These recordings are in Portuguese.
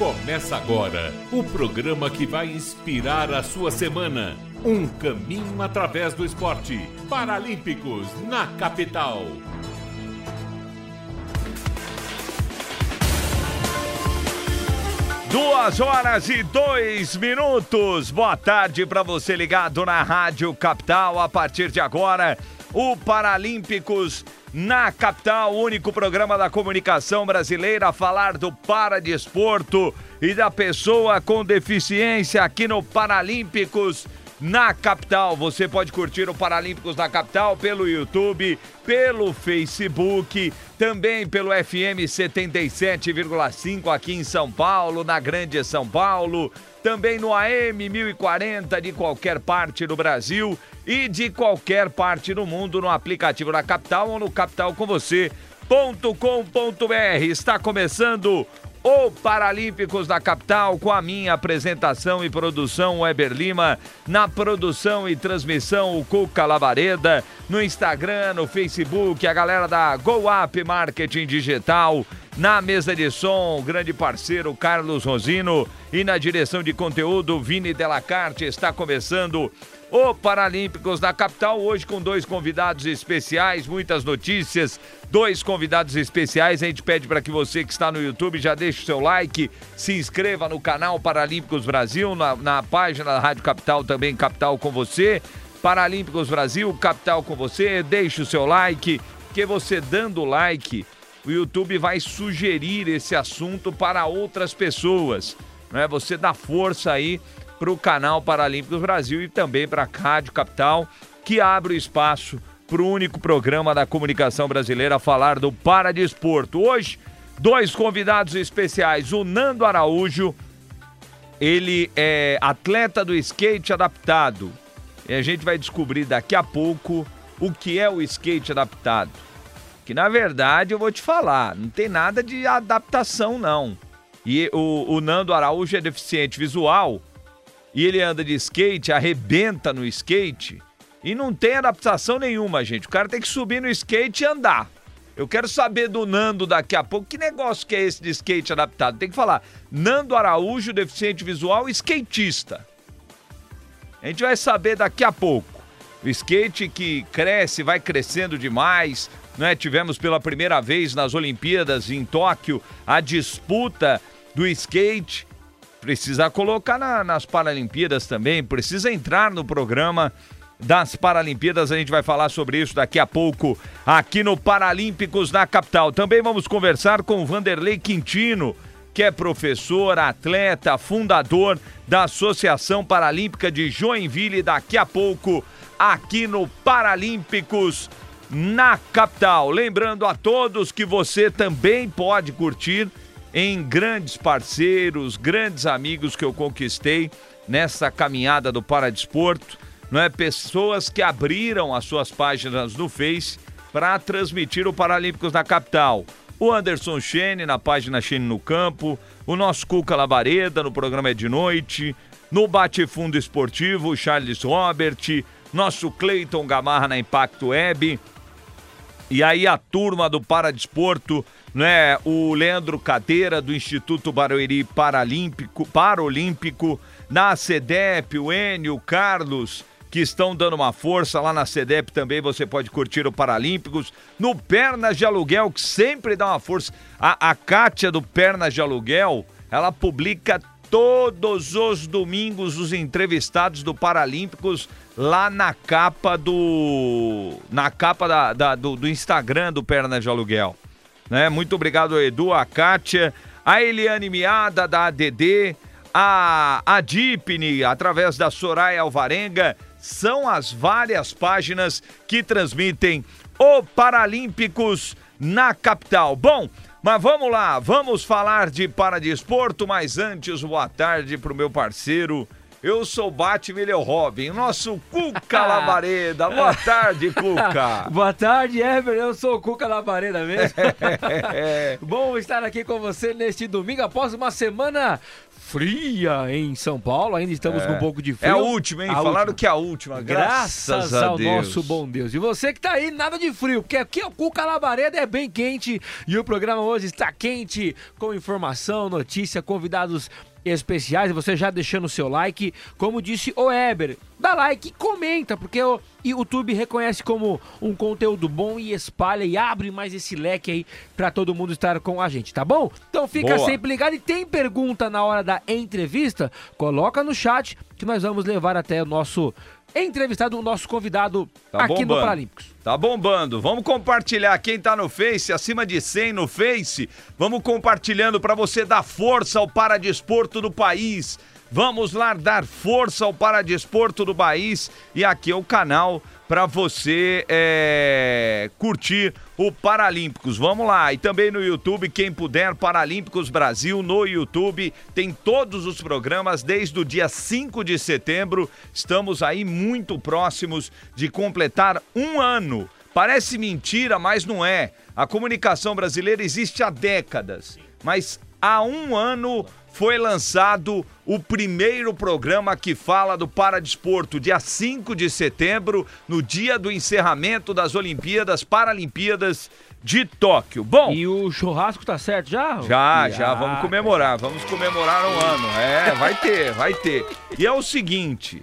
Começa agora o programa que vai inspirar a sua semana. Um caminho através do esporte. Paralímpicos na capital. Duas horas e dois minutos. Boa tarde para você ligado na Rádio Capital. A partir de agora, o Paralímpicos na capital, único programa da comunicação brasileira a falar do paradesporto e da pessoa com deficiência aqui no Paralímpicos na capital. Você pode curtir o Paralímpicos na capital pelo YouTube, pelo Facebook, também pelo FM 77,5 aqui em São Paulo, na Grande São Paulo, também no AM 1040 de qualquer parte do Brasil e de qualquer parte do mundo no aplicativo da Capital ou no Capital com você.com.br. Está começando o Paralímpicos da Capital com a minha apresentação e produção Weber Lima, na produção e transmissão o Cuca Lavareda, no Instagram, no Facebook, a galera da Go Up Marketing Digital, na mesa de som, o grande parceiro Carlos Rosino. E na direção de conteúdo Vini Delacarte. Está começando o Paralímpicos da capital, hoje com dois convidados especiais, muitas notícias, dois convidados especiais. A gente pede para que você que está no YouTube já deixe o seu like, se inscreva no canal Paralímpicos Brasil, na, na página da Rádio Capital também, Capital com você. Paralímpicos Brasil, Capital com você, deixe o seu like, que você dando like, o YouTube vai sugerir esse assunto para outras pessoas. Né? Você dá força aí para o canal Paralímpicos Brasil e também para a Rádio Capital, que abre o espaço para o único programa da comunicação brasileira falar do paradesporto. Hoje, dois convidados especiais, o Nando Araújo, ele é atleta do skate adaptado. E a gente vai descobrir daqui a pouco o que é o skate adaptado. Que na verdade eu vou te falar, não tem nada de adaptação não. E o, o Nando Araújo é deficiente visual e ele anda de skate, arrebenta no skate e não tem adaptação nenhuma, gente. O cara tem que subir no skate e andar. Eu quero saber do Nando daqui a pouco. Que negócio que é esse de skate adaptado? Tem que falar. Nando Araújo, deficiente visual, skatista. A gente vai saber daqui a pouco. O skate que cresce, vai crescendo demais. Né? Tivemos pela primeira vez nas Olimpíadas em Tóquio a disputa do skate precisa colocar na, nas Paralimpíadas também, precisa entrar no programa das Paralimpíadas. A gente vai falar sobre isso daqui a pouco aqui no Paralímpicos na capital. Também vamos conversar com Vanderlei Quintino, que é professor, atleta, fundador da Associação Paralímpica de Joinville. Daqui a pouco aqui no Paralímpicos na capital. Lembrando a todos que você também pode curtir em grandes parceiros, grandes amigos que eu conquistei nessa caminhada do Paradesporto, não é? Pessoas que abriram as suas páginas no Face para transmitir o Paralímpicos da capital. O Anderson Chene na página Chene no Campo, o nosso Cuca Lavareda no programa É de Noite, no Bate Fundo Esportivo, o Charles Robert, nosso Cleiton Gamarra na Impacto Web. E aí a turma do Paradesporto né? O Leandro Cadeira, do Instituto Barueri Paralímpico, Paralímpico, na CEDEP, o Enio, o Carlos, que estão dando uma força lá na CEDEP também, você pode curtir o Paralímpicos. No Pernas de Aluguel, que sempre dá uma força. A, a Kátia do Pernas de Aluguel, ela publica todos os domingos os entrevistados do Paralímpicos lá na capa do. na capa da, da do, do Instagram do Pernas de Aluguel. Né? Muito obrigado, Edu, a Kátia, a Eliane Miada, da ADD, a, a Dipne, através da Soraya Alvarenga. São as várias páginas que transmitem o Paralímpicos na capital. Bom, mas vamos lá, vamos falar de paradesporto, mas antes, boa tarde para o meu parceiro Eu sou o Batman, ele é o Robin. O nosso Cuca Labareda. Boa tarde, Cuca. Boa tarde, Ever. Eu sou o Cuca Labareda mesmo. Bom estar aqui com você neste domingo após uma semana fria em São Paulo. Ainda estamos É. com um pouco de frio. É a última, hein? A Falaram última. que é a última. Graças, Graças ao Deus. nosso bom Deus. E você que tá aí, nada de frio, porque aqui o Cuca Labareda é bem quente e o programa hoje está quente, com informação, notícia, convidados especiais. E você já deixando o seu like, como disse o Eber, dá like e comenta, porque o YouTube reconhece como um conteúdo bom e espalha e abre mais esse leque aí pra todo mundo estar com a gente, tá bom? Então fica Boa. sempre ligado e tem pergunta na hora da entrevista, coloca no chat que nós vamos levar até o nosso entrevistado, o nosso convidado Tá aqui no bombando. Paralímpicos. Tá bombando. Vamos compartilhar. Quem tá no Face, acima de 100 no Face, vamos compartilhando para você dar força ao paradesporto do país. Vamos lá dar força ao paradesporto do país. E aqui é o canal para você é, curtir o Paralímpicos. Vamos lá. E também no YouTube, quem puder, Paralímpicos Brasil no YouTube. Tem todos os programas desde o dia 5 de setembro. Estamos aí muito próximos de completar um ano. Parece mentira, mas não é. A comunicação brasileira existe há décadas. Mas há um ano foi lançado o primeiro programa que fala do paradesporto, dia 5 de setembro, no dia do encerramento das Olimpíadas, Paralimpíadas de Tóquio. Bom, E o churrasco tá certo já? já, E- já, ah, vamos comemorar, vamos comemorar um ano. É, vai ter, vai ter. E é o seguinte,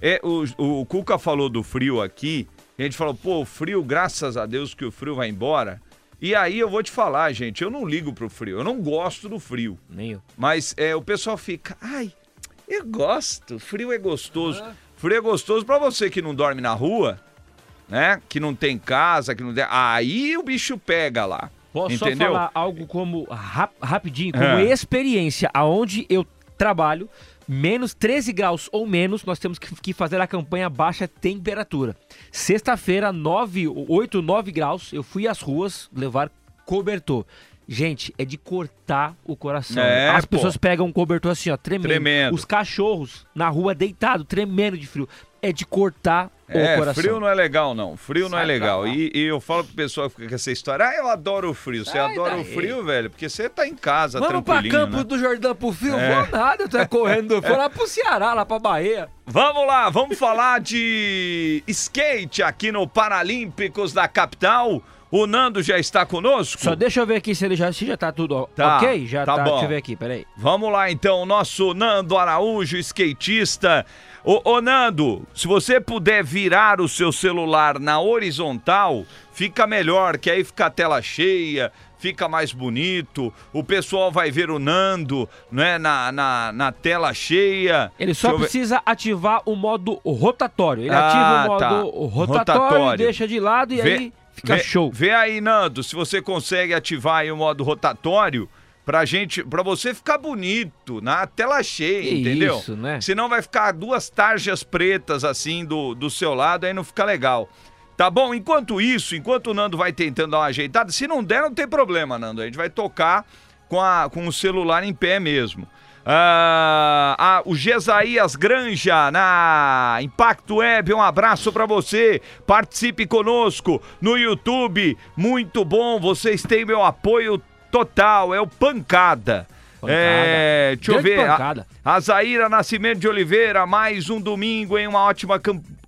é, o, o Cuca falou do frio aqui, a gente falou, pô, o frio, graças a Deus que o frio vai embora. E aí eu vou te falar, gente, eu não ligo pro frio, eu não gosto do frio. Nem eu. Mas é, o pessoal fica, ai, eu gosto, frio é gostoso. Frio é gostoso pra você que não dorme na rua, né? Que não tem casa, que não tem. Aí o bicho pega lá. Posso entendeu? só falar algo como rap- rapidinho, como É. experiência, aonde eu trabalho, menos 13 graus ou menos, nós temos que, fazer a campanha baixa temperatura. Sexta-feira, 9, 8, 9 graus, eu fui às ruas levar cobertor. Gente, é de cortar o coração. É, As pô. pessoas pegam um cobertor assim, ó, tremendo. Tremendo. Os cachorros na rua deitado, tremendo de frio. É de cortar É, o coração. frio não é legal, não. Frio não é Sai pra legal. E, e eu falo pro pessoal que fica com essa história, ah, eu adoro o frio. Você Sai adora o daí. frio, velho? Porque você tá em casa, Vamos pra tranquilinho, Campo né? do Jordão pro frio? É. Vou nada, eu tô correndo. Vou lá pro Ceará, lá pra Bahia. Vamos lá, vamos falar de skate aqui no Paralímpicos da capital. O Nando já está conosco? Só deixa eu ver aqui se ele já, se já tá tudo Tá, ok. Já tá tá. bom. Deixa eu ver aqui, peraí. Vamos lá então, nosso Nando Araújo, skatista. Ô, ô, Nando, se você puder virar o seu celular na horizontal, fica melhor, que aí fica a tela cheia, fica mais bonito. O pessoal vai ver o Nando né, na, na, na tela cheia. Ele só eu ver- precisa ativar o modo rotatório. Ele Ah, ativa o modo tá. rotatório, Rotatório. deixa de lado e Vê- aí fica vê, show. Vê aí, Nando, se você consegue ativar aí o modo rotatório pra gente, pra você ficar bonito na tela cheia, Que entendeu? isso, né? Senão vai ficar duas tarjas pretas assim do, do seu lado, aí não fica legal. Tá bom? Enquanto isso, enquanto o Nando vai tentando dar uma ajeitada, se não der, não tem problema, Nando. A gente vai tocar com, a, com o celular em pé mesmo. Ah, ah, o Gesaías Granja na Impacto Web, um abraço pra você. Participe conosco no YouTube. Muito bom, vocês têm meu apoio total. É o Pancada. Pancada. É, deixa eu Grande ver. A, pancada. a Zaira Nascimento de Oliveira, mais um domingo em uma ótima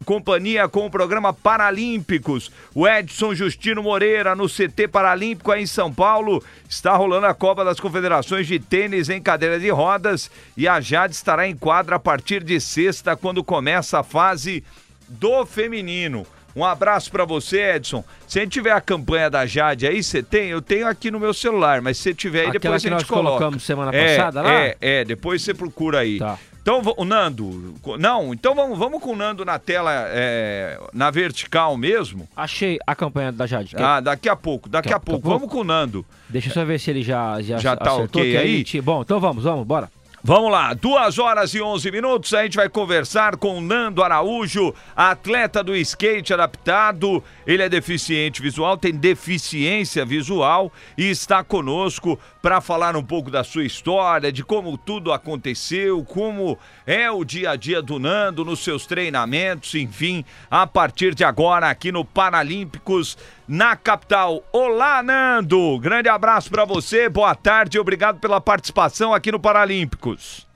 companhia com o programa Paralímpicos. O Edson Justino Moreira no CT Paralímpico aí em São Paulo. Está rolando a Copa das Confederações de Tênis em cadeira de rodas e a Jade estará em quadra a partir de sexta, quando começa a fase do feminino. Um abraço pra você, Edson. Se a gente tiver a campanha da Jade aí, você tem? Eu tenho aqui no meu celular, mas se você tiver aí, Aquela depois a gente coloca. colocamos semana É, passada lá? É, é, depois você procura aí. Tá. Então, o Nando, não, então vamos, vamos com o Nando na tela, é, na vertical mesmo. Achei a campanha da Jade. Quer- Ah, daqui a pouco, daqui a pouco. Vamos com o Nando. Deixa eu só ver se ele já, já, Já tá ok que aí? Bom, então vamos, vamos, bora. Vamos lá, duas horas e 11 minutos. A gente vai conversar com Nando Araújo, atleta do skate adaptado. Ele é deficiente visual, tem deficiência visual e está conosco para falar um pouco da sua história, de como tudo aconteceu, como é o dia a dia do Nando nos seus treinamentos, enfim, a partir de agora aqui no Paralímpicos na capital. Olá, Nando! Grande abraço para você, boa tarde e obrigado pela participação aqui no Paralímpicos.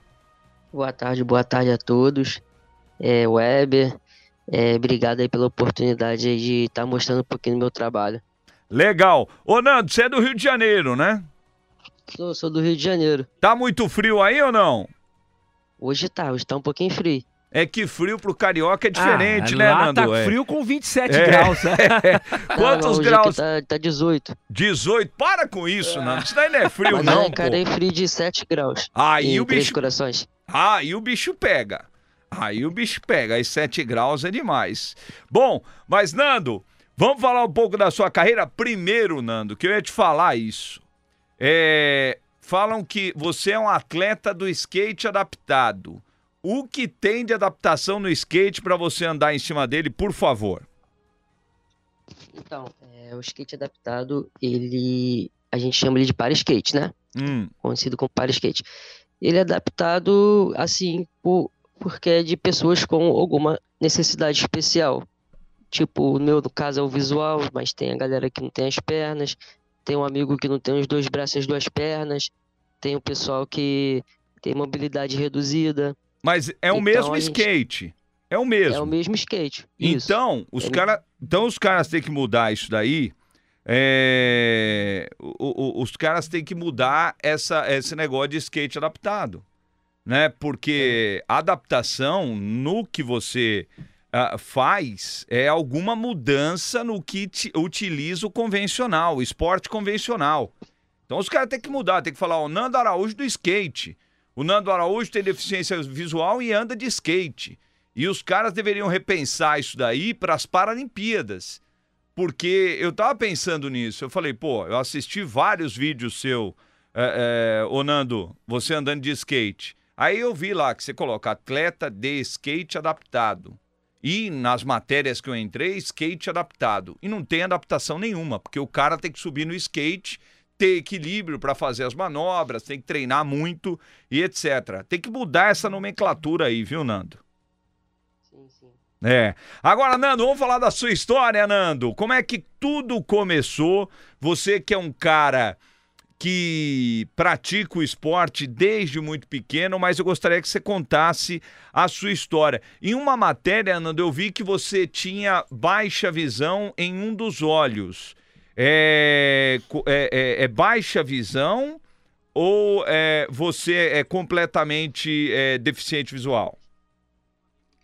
Boa tarde, boa tarde a todos. É, Weber, é, obrigado aí pela oportunidade de estar tá mostrando um pouquinho do meu trabalho. Legal. Ô, Nando, você é do Rio de Janeiro, né? Sou, sou do Rio de Janeiro. Tá muito frio aí ou não? Hoje tá, hoje tá um pouquinho frio. É que frio pro carioca é diferente, ah, né, lá Nando? Tá frio com 27 é. graus. Né? Quantos não, graus? Tá, tá 18. 18? Para com isso, Nando. Isso daí não é frio, Mas não. Eu encarei frio de 7 graus. Aí o bicho. corações. Aí o bicho pega. Aí o bicho pega. Aí 7 graus é demais. Bom, mas Nando, vamos falar um pouco da sua carreira. Primeiro, Nando, que eu ia te falar isso. É. Falam que você é um atleta do skate adaptado. O que tem de adaptação no skate para você andar em cima dele, por favor? Então, é, o skate adaptado, ele. A gente chama ele de para skate, né? Hum. Conhecido como para skate. Ele é adaptado, assim, por, porque é de pessoas com alguma necessidade especial. Tipo, no meu no caso é o visual, mas tem a galera que não tem as pernas, tem um amigo que não tem os dois braços e as duas pernas, tem o pessoal que tem mobilidade reduzida. Mas é o então, mesmo gente... skate. É o mesmo. É o mesmo skate. Isso. Então, os é cara... então os caras têm que mudar isso daí. É... O, o, os caras têm que mudar essa, esse negócio de skate adaptado. Né? Porque é. adaptação no que você uh, faz é alguma mudança no que utiliza o convencional, o esporte convencional. Então os caras têm que mudar, tem que falar o Nando Araújo do skate. O Nando Araújo tem deficiência visual e anda de skate. E os caras deveriam repensar isso daí para as Paralimpíadas. Porque eu tava pensando nisso. Eu falei, pô, eu assisti vários vídeos seu, é, é, ô Nando, você andando de skate. Aí eu vi lá que você coloca atleta de skate adaptado. E nas matérias que eu entrei, skate adaptado. E não tem adaptação nenhuma, porque o cara tem que subir no skate ter equilíbrio para fazer as manobras, tem que treinar muito e etc. Tem que mudar essa nomenclatura aí, viu, Nando? Sim, sim. É. Agora, Nando, vamos falar da sua história, Nando. Como é que tudo começou? Você que é um cara que pratica o esporte desde muito pequeno, mas eu gostaria que você contasse a sua história. Em uma matéria, Nando, eu vi que você tinha baixa visão em um dos olhos é, é, é, é baixa visão ou é, você é completamente é, deficiente visual?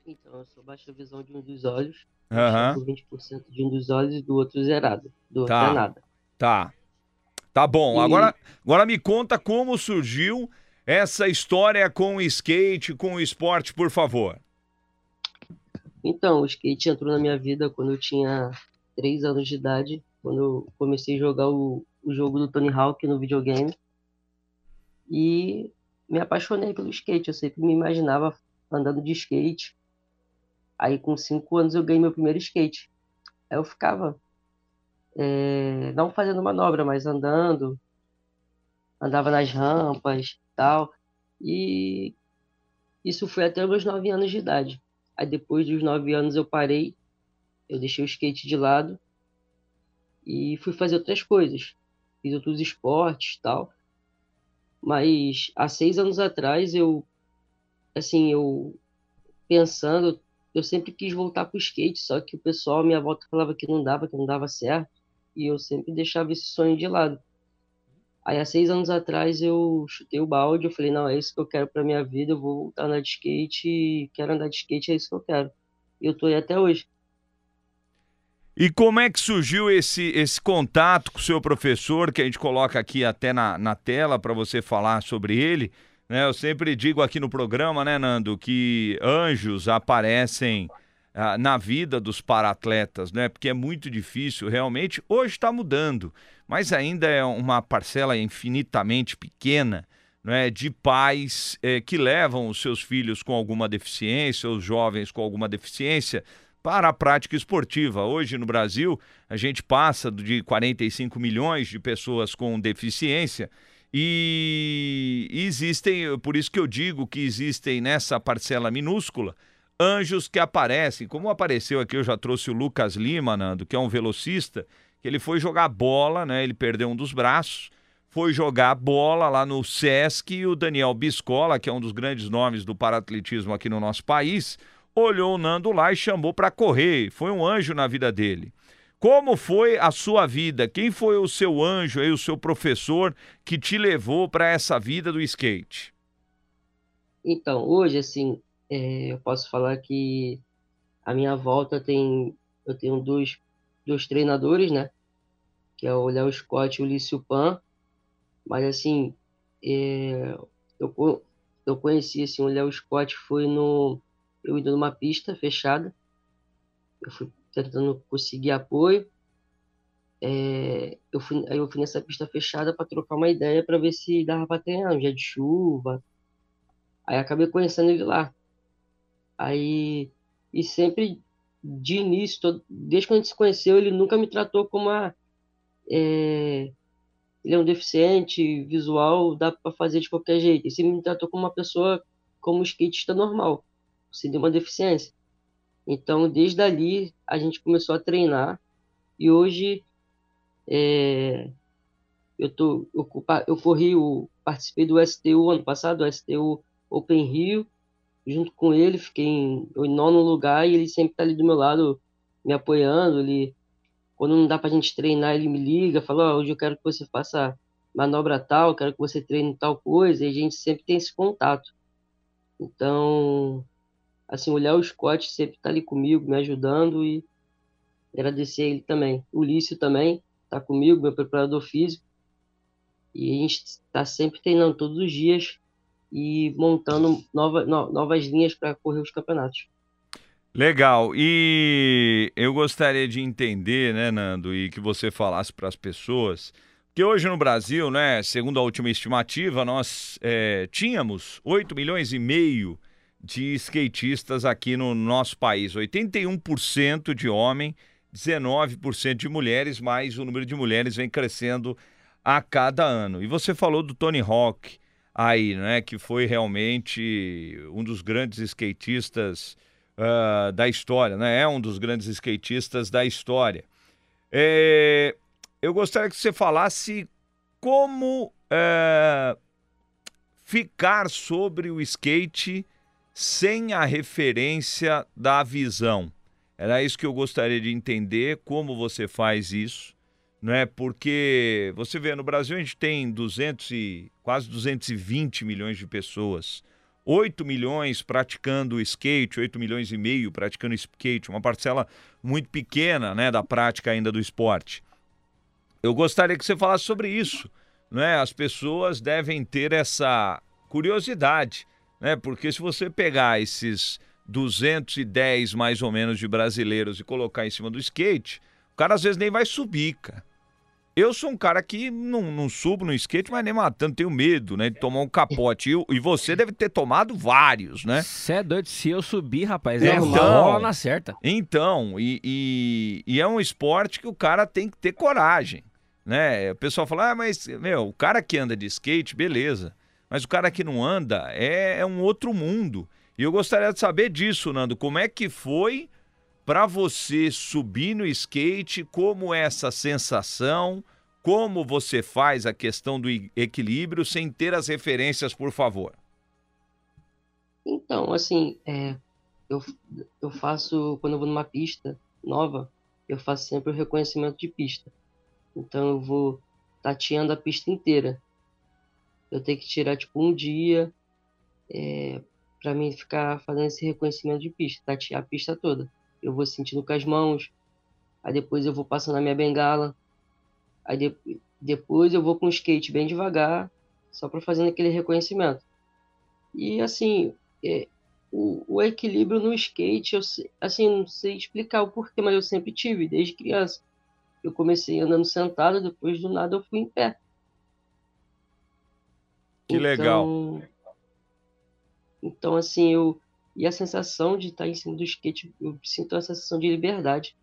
Então, eu sou baixa visão de um dos olhos, uhum. 20% de um dos olhos e do outro zerado, do tá. outro é nada. Tá, tá bom. E... Agora, agora me conta como surgiu essa história com o skate, com o esporte, por favor. Então, o skate entrou na minha vida quando eu tinha 3 anos de idade quando eu comecei a jogar o, o jogo do Tony Hawk no videogame. E me apaixonei pelo skate. Eu sempre me imaginava andando de skate. Aí com cinco anos eu ganhei meu primeiro skate. Aí eu ficava é, não fazendo manobra, mas andando, andava nas rampas, tal. E isso foi até meus nove anos de idade. Aí depois dos nove anos eu parei, eu deixei o skate de lado e fui fazer outras coisas. Fiz outros esportes tal. Mas há seis anos atrás eu, assim, eu pensando, eu sempre quis voltar para o skate, só que o pessoal minha volta falava que não dava, que não dava certo, e eu sempre deixava esse sonho de lado. Aí há seis anos atrás eu chutei o balde, eu falei, não, é isso que eu quero para minha vida, eu vou voltar a andar de skate, quero andar de skate, é isso que eu quero. E eu tô aí até hoje. E como é que surgiu esse, esse contato com o seu professor, que a gente coloca aqui até na, na tela para você falar sobre ele? Né? Eu sempre digo aqui no programa, né, Nando, que anjos aparecem ah, na vida dos paratletas, né? Porque é muito difícil, realmente. Hoje está mudando, mas ainda é uma parcela infinitamente pequena né, de pais é, que levam os seus filhos com alguma deficiência, os jovens com alguma deficiência, para a prática esportiva. Hoje no Brasil, a gente passa de 45 milhões de pessoas com deficiência e existem, por isso que eu digo que existem nessa parcela minúscula anjos que aparecem, como apareceu aqui, eu já trouxe o Lucas Lima, Nando, que é um velocista, que ele foi jogar bola, né? Ele perdeu um dos braços, foi jogar bola lá no Sesc e o Daniel Biscola, que é um dos grandes nomes do paratletismo aqui no nosso país, olhou o Nando lá e chamou para correr. Foi um anjo na vida dele. Como foi a sua vida? Quem foi o seu anjo aí, o seu professor que te levou para essa vida do skate? Então, hoje, assim, é, eu posso falar que a minha volta tem. Eu tenho dois, dois treinadores, né? Que é o Léo Scott e o Lício Pan. Mas, assim, é, eu, eu conheci assim, o Léo Scott foi no. Eu indo numa pista fechada. Eu fui tentando conseguir apoio. É, eu fui, aí eu fui nessa pista fechada para trocar uma ideia para ver se dava para treinar um dia de chuva. Aí acabei conhecendo ele lá. Aí, e sempre de início, todo, desde quando a gente se conheceu, ele nunca me tratou como a. É, ele é um deficiente visual, dá para fazer de qualquer jeito. Ele sempre me tratou como uma pessoa, como um skatista normal, sem nenhuma deficiência. Então, desde ali, a gente começou a treinar e hoje é, eu, tô, eu, eu corri, o, participei do STU ano passado, o STU Open Rio, junto com ele, fiquei em, em nono lugar e ele sempre está ali do meu lado, me apoiando. Ele, quando não dá para a gente treinar, ele me liga, fala: oh, hoje eu quero que você faça manobra tal, quero que você treine tal coisa, e a gente sempre tem esse contato. Então, assim, olhar o Scott sempre está ali comigo, me ajudando e agradecer ele também. O Lício também está comigo, meu preparador físico. E a gente está sempre treinando todos os dias e montando nova, no, novas linhas para correr os campeonatos. Legal. E eu gostaria de entender, né, Nando, e que você falasse para as pessoas que hoje no Brasil, né, segundo a última estimativa, nós é, tínhamos 8 milhões e meio de skatistas aqui no nosso país. 81% de homem, 19% de mulheres, mas o número de mulheres vem crescendo a cada ano. E você falou do Tony Hawk aí, né, que foi realmente um dos grandes skatistas uh, da história, né? É um dos grandes skatistas da história. É, eu gostaria que você falasse como é, ficar sobre o skate sem a referência da visão. Era isso que eu gostaria de entender, como você faz isso é Porque você vê, no Brasil a gente tem 200 e, quase 220 milhões de pessoas. 8 milhões praticando skate, 8 milhões e meio praticando skate, uma parcela muito pequena né, da prática ainda do esporte. Eu gostaria que você falasse sobre isso. Né? As pessoas devem ter essa curiosidade, né? porque se você pegar esses 210 mais ou menos de brasileiros e colocar em cima do skate, o cara às vezes nem vai subir, cara. Eu sou um cara que não, não subo no skate, mas nem matando, tenho medo, né? De tomar um capote. E, e você deve ter tomado vários, né? Você é doido, se eu subir, rapaz, é então, na certa. Então, e, e, e, é um esporte que o cara tem que ter coragem, né? O pessoal fala, ah, mas, meu, o cara que anda de skate, beleza. Mas o cara que não anda é, é um outro mundo. E eu gostaria de saber disso, Nando. Como é que foi para você subir no skate, como é essa sensação, como você faz a questão do equilíbrio sem ter as referências, por favor. Então, assim, é, eu, eu faço, quando eu vou numa pista nova, eu faço sempre o reconhecimento de pista. Então eu vou tateando a pista inteira. Eu tenho que tirar, tipo, um dia é, para mim ficar fazendo esse reconhecimento de pista, tatear a pista toda eu vou sentindo com as mãos, aí depois eu vou passando a minha bengala, aí de, depois eu vou com o skate bem devagar, só para fazer aquele reconhecimento. E assim, é, o, o, equilíbrio no skate, eu assim, não sei explicar o porquê, mas eu sempre tive, desde criança. Eu comecei andando sentado, depois do nada eu fui em pé. Que então, legal. Então, assim, eu. E a sensação de estar em cima do skate, eu sinto a sensação de liberdade.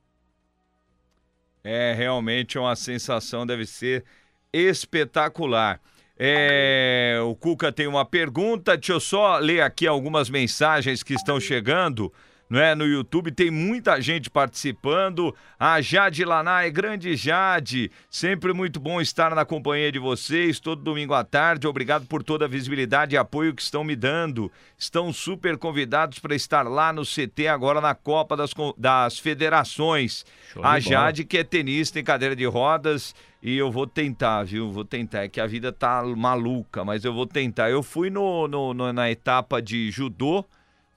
É realmente uma sensação, deve ser espetacular. É, o Cuca tem uma pergunta, deixa eu só ler aqui algumas mensagens que estão chegando não é? No YouTube tem muita gente participando. A Jade Lanai, grande Jade, sempre muito bom estar na companhia de vocês todo domingo à tarde. Obrigado por toda a visibilidade e apoio que estão me dando. Estão super convidados para estar lá no CT agora na Copa das, das Federações. A Jade, que é tenista em cadeira de rodas. E eu vou tentar, viu? Vou tentar. É que a vida tá maluca, mas eu vou tentar. Eu fui no, no, no na etapa de judô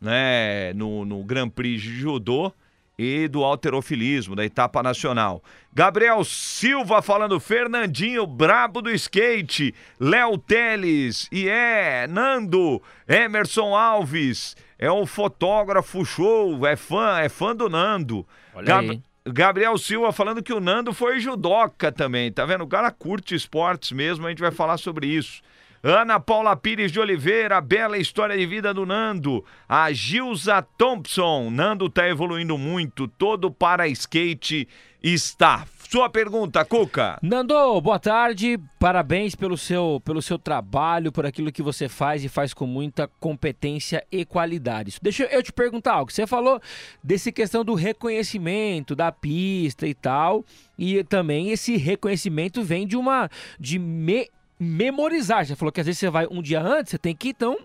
né, no, no Grand Prix de Judô e do alterofilismo, da etapa nacional. Gabriel Silva falando, Fernandinho, brabo do skate, Léo Teles, e é, Nando, Emerson Alves, é um fotógrafo show, é fã, é fã do Nando. Olha Gab aí. Gabriel Silva falando que o Nando foi judoca também, tá vendo? O cara curte esportes mesmo, a gente vai falar sobre isso. Ana Paula Pires de Oliveira, bela história de vida do Nando. A Gilza Thompson, Nando tá evoluindo muito, todo para skate está. Sua pergunta, Cuca. Nando, boa tarde. Parabéns pelo seu, pelo seu trabalho, por aquilo que você faz e faz com muita competência e qualidade. Deixa eu te perguntar algo. Você falou desse questão do reconhecimento da pista e tal, e também esse reconhecimento vem de uma de me memorizar. Já falou que às vezes você vai um dia antes, você tem que então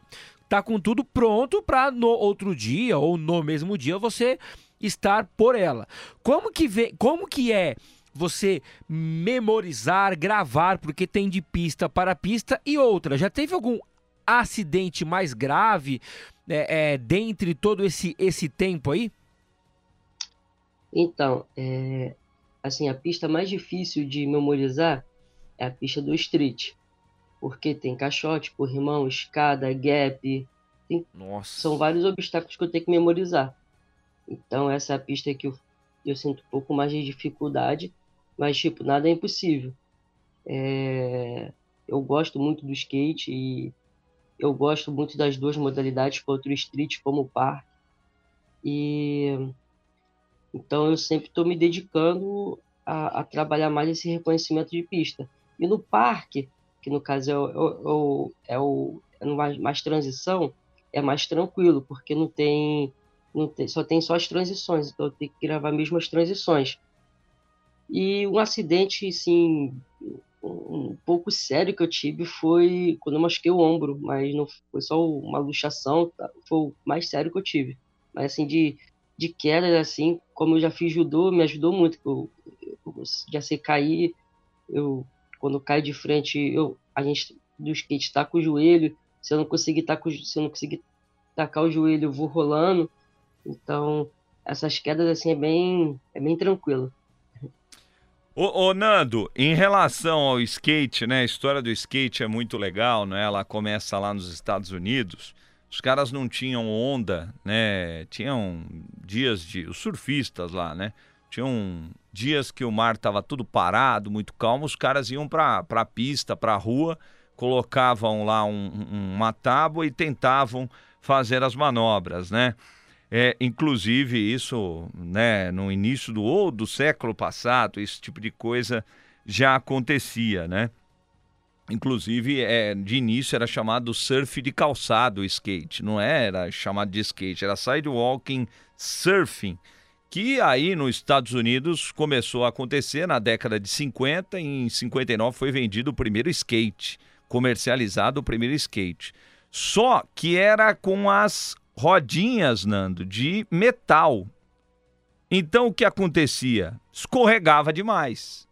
tá com tudo pronto para no outro dia ou no mesmo dia você estar por ela. Como que vem, como que é você memorizar, gravar, porque tem de pista para pista e outra. Já teve algum acidente mais grave é, é, dentre todo esse, esse tempo aí? Então, é, assim, a pista mais difícil de memorizar é a pista do street porque tem caixote, corrimão, escada, gap. Tem... São vários obstáculos que eu tenho que memorizar. Então essa é a pista que eu, eu sinto um pouco mais de dificuldade, mas tipo, nada é impossível. É... Eu gosto muito do skate e eu gosto muito das duas modalidades, tanto o street como o parque. E então eu sempre estou me dedicando a, a, trabalhar mais esse reconhecimento de pista. E no parque, que no caso é o, é o, é o mais, mais transição, é mais tranquilo, porque não tem, não tem, só tem só as transições, então tenho que gravar mesmo as transições. E um acidente, assim, um pouco sério que eu tive foi quando eu machuquei o ombro, mas não foi só uma luxação, tá? foi o mais sério que eu tive. Mas assim, de, de queda, assim, como eu já fiz judô, me ajudou muito. Eu, eu já sei cair, eu quando cai de frente, eu, a gente do skate tá com o joelho. Se eu não conseguir tá com, se eu não conseguir tacar o joelho, eu vou rolando. Então, essas quedas assim é bem, é bem tranquilo. Ô, ô, Nando, em relação ao skate, né? A história do skate é muito legal, né? Ela começa lá nos Estados Unidos. Os caras não tinham onda, né? Tinham dias de. Os surfistas lá, né? Tinham dias que o mar estava tudo parado, muito calmo, os caras iam para a pista, para a rua, colocavam lá um, um, uma tábua e tentavam fazer as manobras, né? É, inclusive isso, né, no início do ou do século passado, esse tipo de coisa já acontecia, né? Inclusive, é, de início era chamado surf de calçado skate, não era chamado de skate, era sidewalking surfing que aí nos Estados Unidos começou a acontecer na década de 50, em 59 foi vendido o primeiro skate, comercializado o primeiro skate. Só que era com as rodinhas, Nando, de metal. Então o que acontecia? Escorregava demais.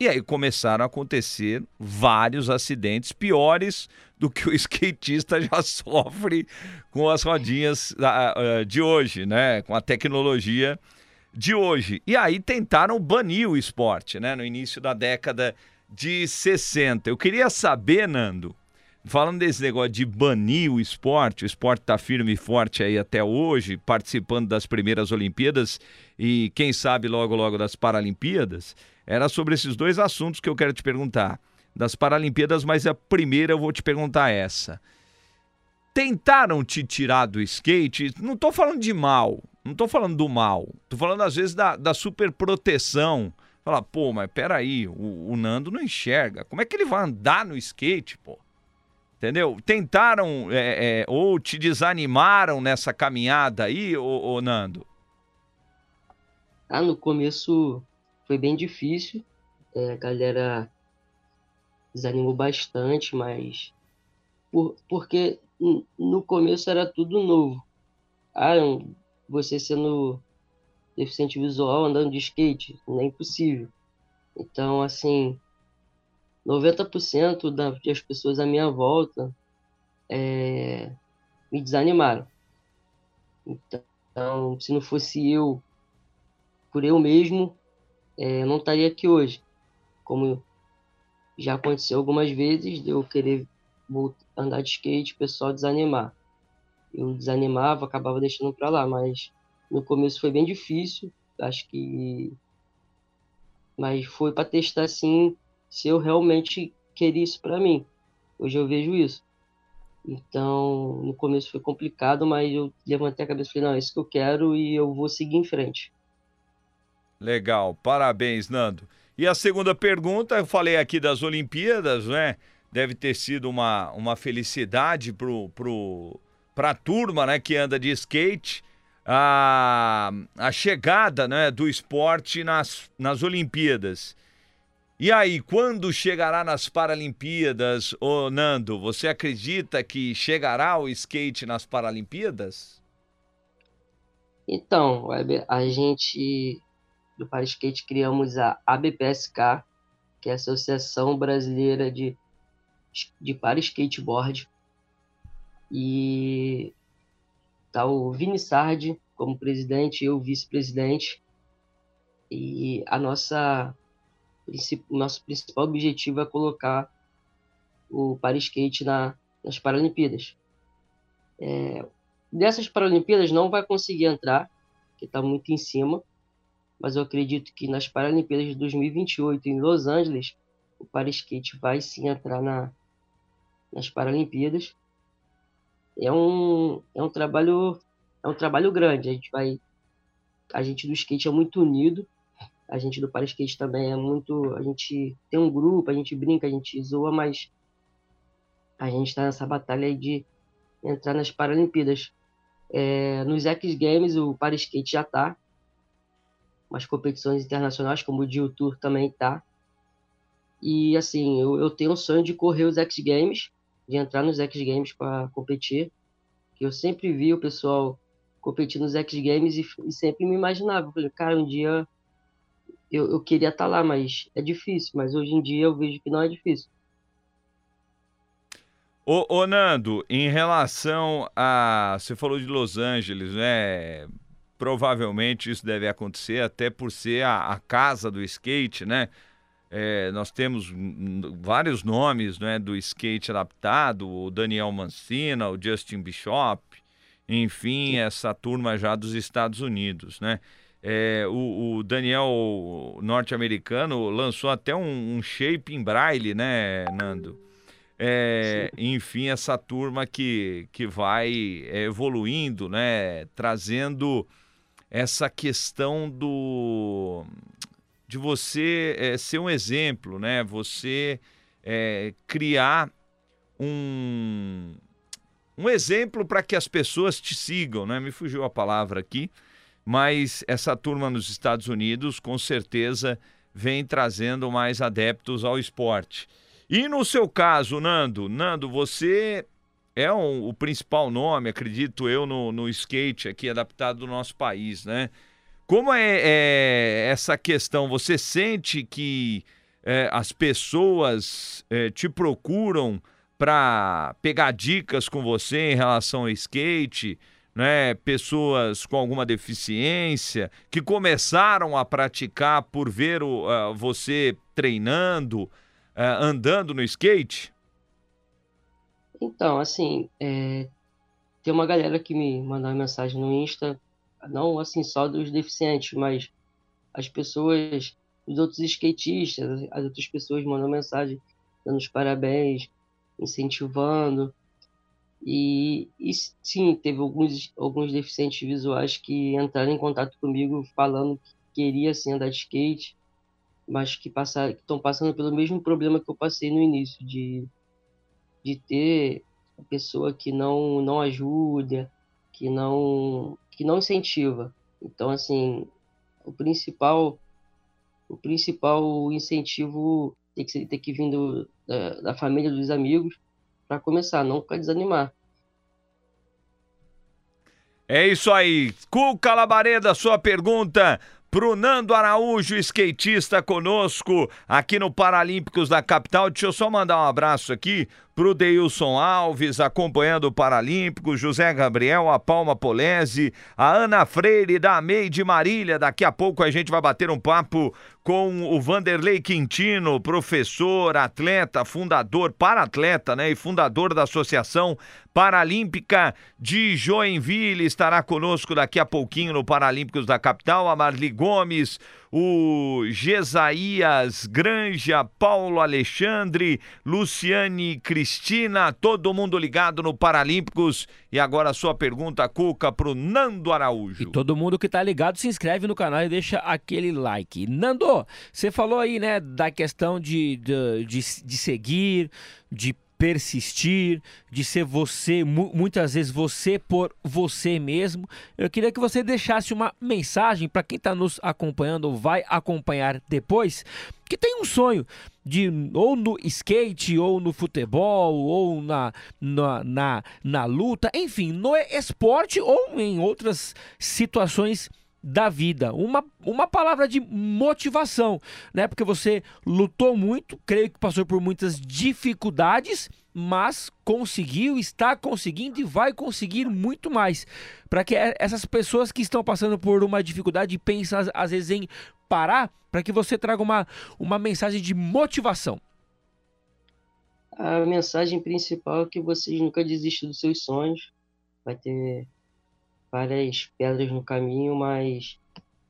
E aí começaram a acontecer vários acidentes piores do que o skatista já sofre com as rodinhas uh, uh, de hoje, né? Com a tecnologia de hoje. E aí tentaram banir o esporte, né? No início da década de 60. Eu queria saber, Nando, falando desse negócio de banir o esporte, o esporte está firme e forte aí até hoje, participando das primeiras Olimpíadas e quem sabe logo logo das Paralimpíadas. Era sobre esses dois assuntos que eu quero te perguntar. das Paralimpíadas, mas a primeira eu vou te perguntar essa. Tentaram te tirar do skate? Não estou falando de mal, não estou falando do mal. Estou falando, às vezes, da, da super proteção. Fala, pô, mas peraí, o, o Nando não enxerga. Como é que ele vai andar no skate, pô? Entendeu? Tentaram é, é, ou te desanimaram nessa caminhada aí, ô, ô, Nando? Ah, no começo foi bem difícil. É, a galera desanimou bastante, mas por, porque no começo era tudo novo. Ah, você sendo deficiente visual andando de skate, não é impossível. Então, assim, 90% das pessoas à minha volta é, me desanimaram. Então, se não fosse eu, por eu mesmo, é, não estaria aqui hoje. Como já aconteceu algumas vezes de eu querer andar de skate, o pessoal desanimar. Eu desanimava, acabava deixando para lá, mas no começo foi bem difícil, acho que mas foi para testar assim se eu realmente queria isso para mim. Hoje eu vejo isso. Então, no começo foi complicado, mas eu levantei a cabeça e falei, não, é isso que eu quero e eu vou seguir em frente. Legal, parabéns, Nando. E a segunda pergunta, eu falei aqui das Olimpíadas, né? Deve ter sido uma, uma felicidade pro, pro, pra turma, né, que anda de skate, a, a chegada, né, do esporte nas, nas Olimpíadas. E aí, quando chegará nas Paralimpíadas, ô Nando, você acredita que chegará o skate nas Paralimpíadas? Então, Weber, a gente do Para Skate criamos a ABPSK, que é a Associação Brasileira de, de Para Skateboard. E tá o Vini Sardi como presidente, eu vice-presidente. E a nossa nosso principal objetivo é colocar o para skate na, nas Paralimpíadas. É, dessas Paralimpíadas não vai conseguir entrar, que está muito em cima, mas eu acredito que nas Paralimpíadas de 2028 em Los Angeles, o para vai sim entrar na, nas Paralimpíadas. É um, é um trabalho é um trabalho grande. A gente vai a gente do skate é muito unido. A gente do para também é muito, a gente tem um grupo, a gente brinca, a gente zoa, mas a gente está nessa batalha de entrar nas Paralimpíadas. É, nos X Games o para já está umas competições internacionais, como o Dio Tour também tá. E assim, eu, eu tenho um sonho de correr os X Games, de entrar nos X Games para competir. Que eu sempre vi o pessoal competir nos X Games e, e sempre me imaginava. Eu falei, cara, um dia eu, eu queria estar tá lá, mas é difícil. Mas hoje em dia eu vejo que não é difícil. Ô, ô Nando, em relação a. Você falou de Los Angeles, né? Provavelmente isso deve acontecer, até por ser a, a casa do skate, né? É, nós temos vários nomes né, do skate adaptado, o Daniel Mancina, o Justin Bishop, enfim, essa turma já dos Estados Unidos, né? É, o, o, Daniel norte-americano lançou até um, um, shape em braille, né, Nando? É, enfim, essa turma que, que vai evoluindo, né? Trazendo essa questão do de você é, ser um exemplo, né? Você é, criar um, um exemplo para que as pessoas te sigam, né? Me fugiu a palavra aqui, mas essa turma nos Estados Unidos com certeza vem trazendo mais adeptos ao esporte. E no seu caso, Nando, Nando, você é um, o principal nome, acredito eu, no, no skate aqui adaptado do nosso país, né? Como é, é essa questão? Você sente que é, as pessoas é, te procuram para pegar dicas com você em relação ao skate? Né, pessoas com alguma deficiência que começaram a praticar por ver o, uh, você treinando, uh, andando no skate? Então, assim, é, tem uma galera que me mandou mensagem no Insta, não assim só dos deficientes, mas as pessoas, os outros skatistas, as outras pessoas mandam mensagem dando os parabéns, incentivando. E, e sim, teve alguns, alguns deficientes visuais que entraram em contato comigo falando que queria sim andar de skate, mas que estão passando pelo mesmo problema que eu passei no início, de, de ter a pessoa que não, não ajuda, que não, que não incentiva. Então, assim, o principal o principal incentivo tem que, ter que vir do, da, da família, dos amigos, para começar, não para desanimar. É isso aí. Cuca Labareda, sua pergunta pro Nando Araújo, skatista conosco aqui no Paralímpicos da Capital. Deixa eu só mandar um abraço aqui pro Deilson Alves, acompanhando o Paralímpico, José Gabriel, a Palma Polese, a Ana Freire da Meide Marília. Daqui a pouco a gente vai bater um papo com o Vanderlei Quintino, professor, atleta, fundador, para-atleta, né? E fundador da Associação Paralímpica de Joinville. Estará conosco daqui a pouquinho no Paralímpicos da Capital, a Marli Gomes, o Gesaías Granja, Paulo Alexandre, Luciane Cristina, todo mundo ligado no Paralímpicos. E agora a sua pergunta, Cuca, pro Nando Araújo. E todo mundo que tá ligado se inscreve no canal e deixa aquele like. Nando, você falou aí, né, da questão de, de, de, de seguir, de persistir, de ser você, muitas vezes você por você mesmo. Eu queria que você deixasse uma mensagem para quem está nos acompanhando ou vai acompanhar depois, que tem um sonho de ou no skate, ou no futebol, ou na, na, na, na luta, enfim, no esporte ou em outras situações da vida, uma, uma palavra de motivação, né? Porque você lutou muito, creio que passou por muitas dificuldades, mas conseguiu, está conseguindo e vai conseguir muito mais. Para que essas pessoas que estão passando por uma dificuldade pensam às vezes em parar, para que você traga uma, uma mensagem de motivação. A mensagem principal é que vocês nunca desistam dos seus sonhos. Vai ter várias pedras no caminho, mas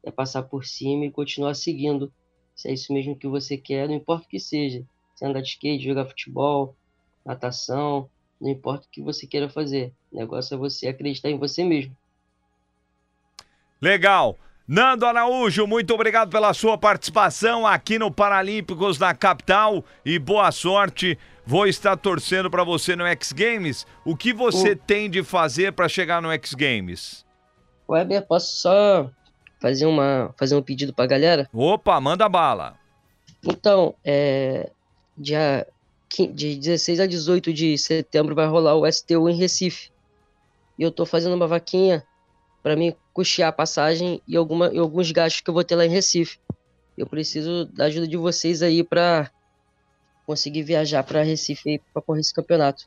é passar por cima e continuar seguindo. Se é isso mesmo que você quer, não importa o que seja. Se andar de skate, jogar futebol, natação, não importa o que você queira fazer. O negócio é você acreditar em você mesmo. Legal. Nando Araújo, muito obrigado pela sua participação aqui no Paralímpicos da capital e boa sorte. Vou estar torcendo para você no X Games. O que você o... tem de fazer para chegar no X Games? Weber, posso só fazer, uma, fazer um pedido para a galera? Opa, manda bala. Então, é, dia de 16 a 18 de setembro vai rolar o STU em Recife. E eu tô fazendo uma vaquinha para mim custear a passagem e, alguma, e alguns gastos que eu vou ter lá em Recife. Eu preciso da ajuda de vocês aí para conseguir viajar para Recife para correr esse campeonato.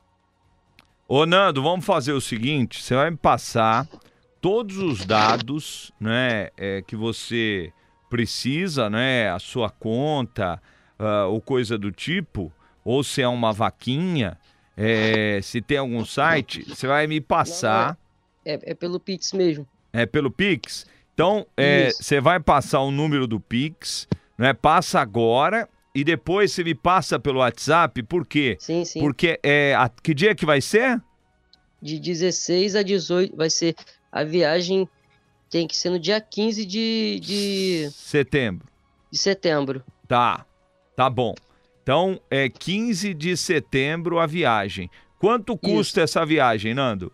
Ô Nando, vamos fazer o seguinte: você vai me passar todos os dados, né, é, que você precisa, né, a sua conta uh, ou coisa do tipo, ou se é uma vaquinha, é, se tem algum site, você vai me passar. Não, é, é, é, pelo Pix mesmo. É pelo Pix? Então, é, você vai passar o número do Pix, né? Passa agora e depois você me passa pelo WhatsApp, por quê? Sim, sim. Porque é, a, que dia que vai ser? De 16 a 18, vai ser a viagem, tem que ser no dia 15 de... de... Setembro. De setembro. Tá, tá bom. Então, é 15 de setembro a viagem. Quanto custa Isso. essa viagem, Nando?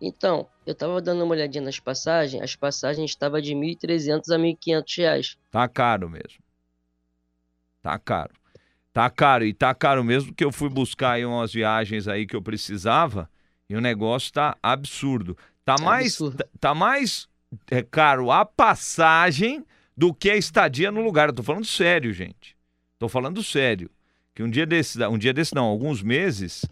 Então, eu tava dando uma olhadinha nas passagens, as passagens estavam de 1.300 a 1.500 reais. Tá caro mesmo. Tá caro. Tá caro, e tá caro mesmo que eu fui buscar aí umas viagens aí que eu precisava e o negócio tá absurdo. Tá é mais, absurdo. Tá, tá, mais é, caro a passagem do que a estadia no lugar. Eu tô falando sério, gente. Tô falando sério. Que um dia desse, um dia desse não, alguns meses,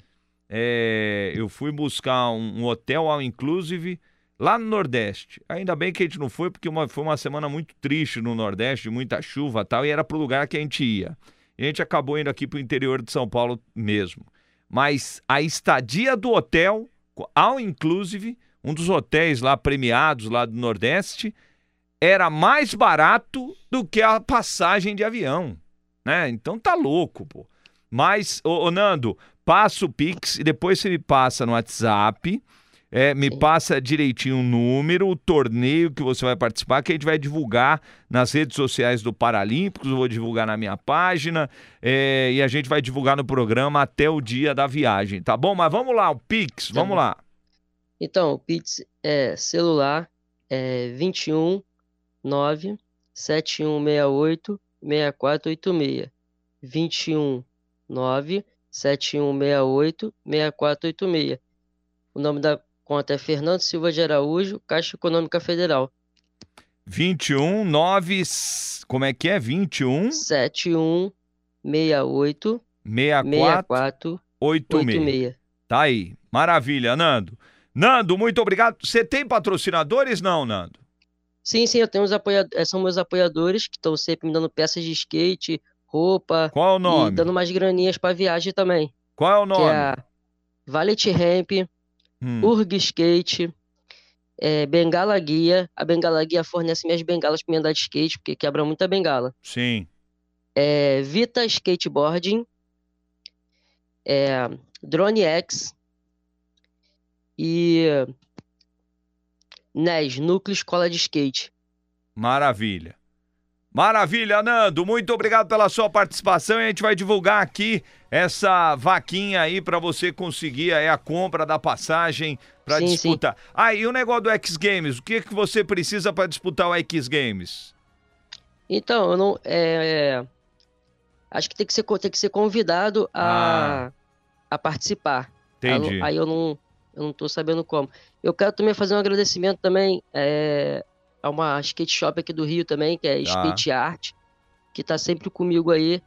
é, eu fui buscar um, um, hotel all inclusive lá no Nordeste. Ainda bem que a gente não foi, porque uma, foi uma semana muito triste no Nordeste, muita chuva tal, e era pro lugar que a gente ia. E a gente acabou indo aqui pro interior de São Paulo mesmo. Mas a estadia do hotel, all inclusive, um dos hotéis lá premiados lá do Nordeste, era mais barato do que a passagem de avião, né? Então tá louco, pô. Mas, ô, ô, Nando, passa o Pix e depois você me passa no WhatsApp. É, me passa direitinho o número, o torneio que você vai participar, que a gente vai divulgar nas redes sociais do Paralímpicos, vou divulgar na minha página é, e a gente vai divulgar no programa até o dia da viagem, tá bom? Mas vamos lá, o Pix, Tá vamos lá. Então, o Pix é celular é 21 9 7168 6486. 21 9 7168 6486. O nome da conta é Fernando Silva de Araújo, Caixa Econômica Federal. 21 9 como é que é? 21 7168 64 86. 6486. Tá aí. Maravilha, Nando. Nando, muito obrigado. Você tem patrocinadores não, Nando? Sim, sim, eu tenho os apoiadores, são meus apoiadores que estão sempre me dando peças de skate, roupa Qual é o e nome? dando umas graninhas para viagem também. Qual é o que nome? é a Valet Ramp, Hum, Urg Skate, é, Bengala Guia. A Bengala Guia fornece minhas bengalas para mim andar de skate, porque quebra muita bengala. Sim. É, Vita Skateboarding, é, Drone X e NES, Núcleo Escola de Skate. Maravilha. Maravilha, Nando. Muito obrigado pela sua participação e a gente vai divulgar aqui essa vaquinha aí para você conseguir aí a compra da passagem para Sim, sim. disputar. Ah, e o negócio do X Games, o que que você precisa para disputar o X Games? Então, eu não. é, é, acho que tem que ser, tem que ser convidado a, a participar. Aí eu não- Ah. Entendi. Aí eu não, eu não tô sabendo como. Eu quero também fazer um agradecimento também é, a uma skate shop aqui do Rio também, que é Tá. Skate Art, que tá sempre comigo aí,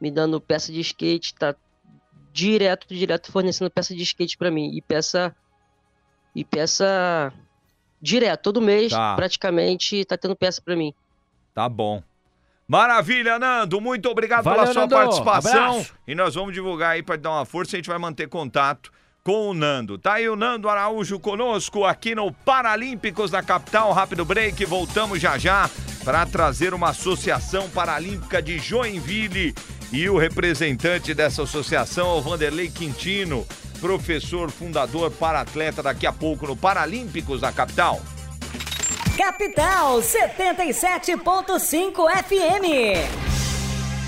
me dando peça de skate, tá direto, direto fornecendo peça de skate pra mim. E peça. E peça. Direto, todo mês, Tá. praticamente, tá tendo peça pra mim. Tá bom. Maravilha, Nando. Muito obrigado Valeu, pela sua Nando. participação. Abraço. E nós vamos divulgar aí para dar uma força. A gente vai manter contato com o Nando. Tá aí o Nando Araújo conosco aqui no Paralímpicos da Capital. Rápido break. Voltamos já já para trazer uma associação paralímpica de Joinville. E o representante dessa associação é o Vanderlei Quintino, professor fundador para atleta daqui a pouco no Paralímpicos da Capital. Capital 77.5 FM.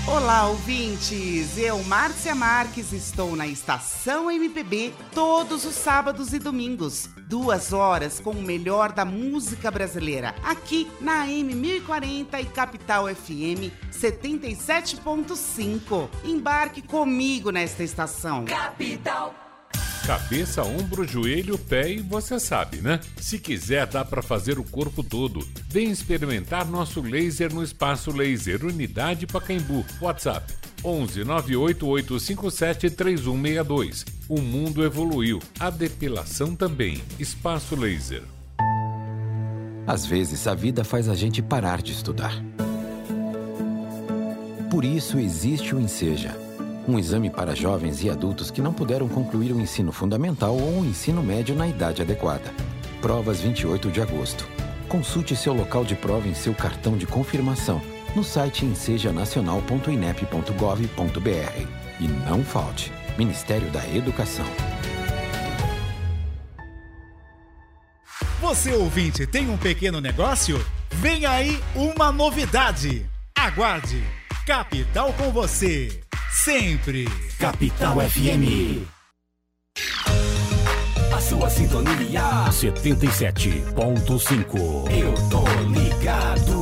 Olá, ouvintes! Eu, Márcia Marques, estou na Estação MPB todos os sábados e domingos. Duas horas com o melhor da música brasileira, aqui na AM 1040 e Capital FM 77.5. Embarque comigo nesta estação. Cabeça, ombro, joelho, pé e você sabe, né? Se quiser, dá para fazer o corpo todo. Vem experimentar nosso laser no Espaço Laser Unidade Pacaembu. WhatsApp 11 98857 3162. O mundo evoluiu. A depilação também. Espaço Laser. Às vezes, a vida faz a gente parar de estudar. Por isso, existe o Enseja, um exame para jovens e adultos que não puderam concluir o ensino fundamental ou o ensino médio na idade adequada. Provas 28 de agosto. Consulte seu local de prova em seu cartão de confirmação no site ensejanacional.inep.gov.br. E não falte. Ministério da Educação. Você ouvinte tem um pequeno negócio? Vem aí uma novidade. Aguarde. Capital com você. Sempre. Capital FM. A sua sintonia 77.5. Eu tô ligado.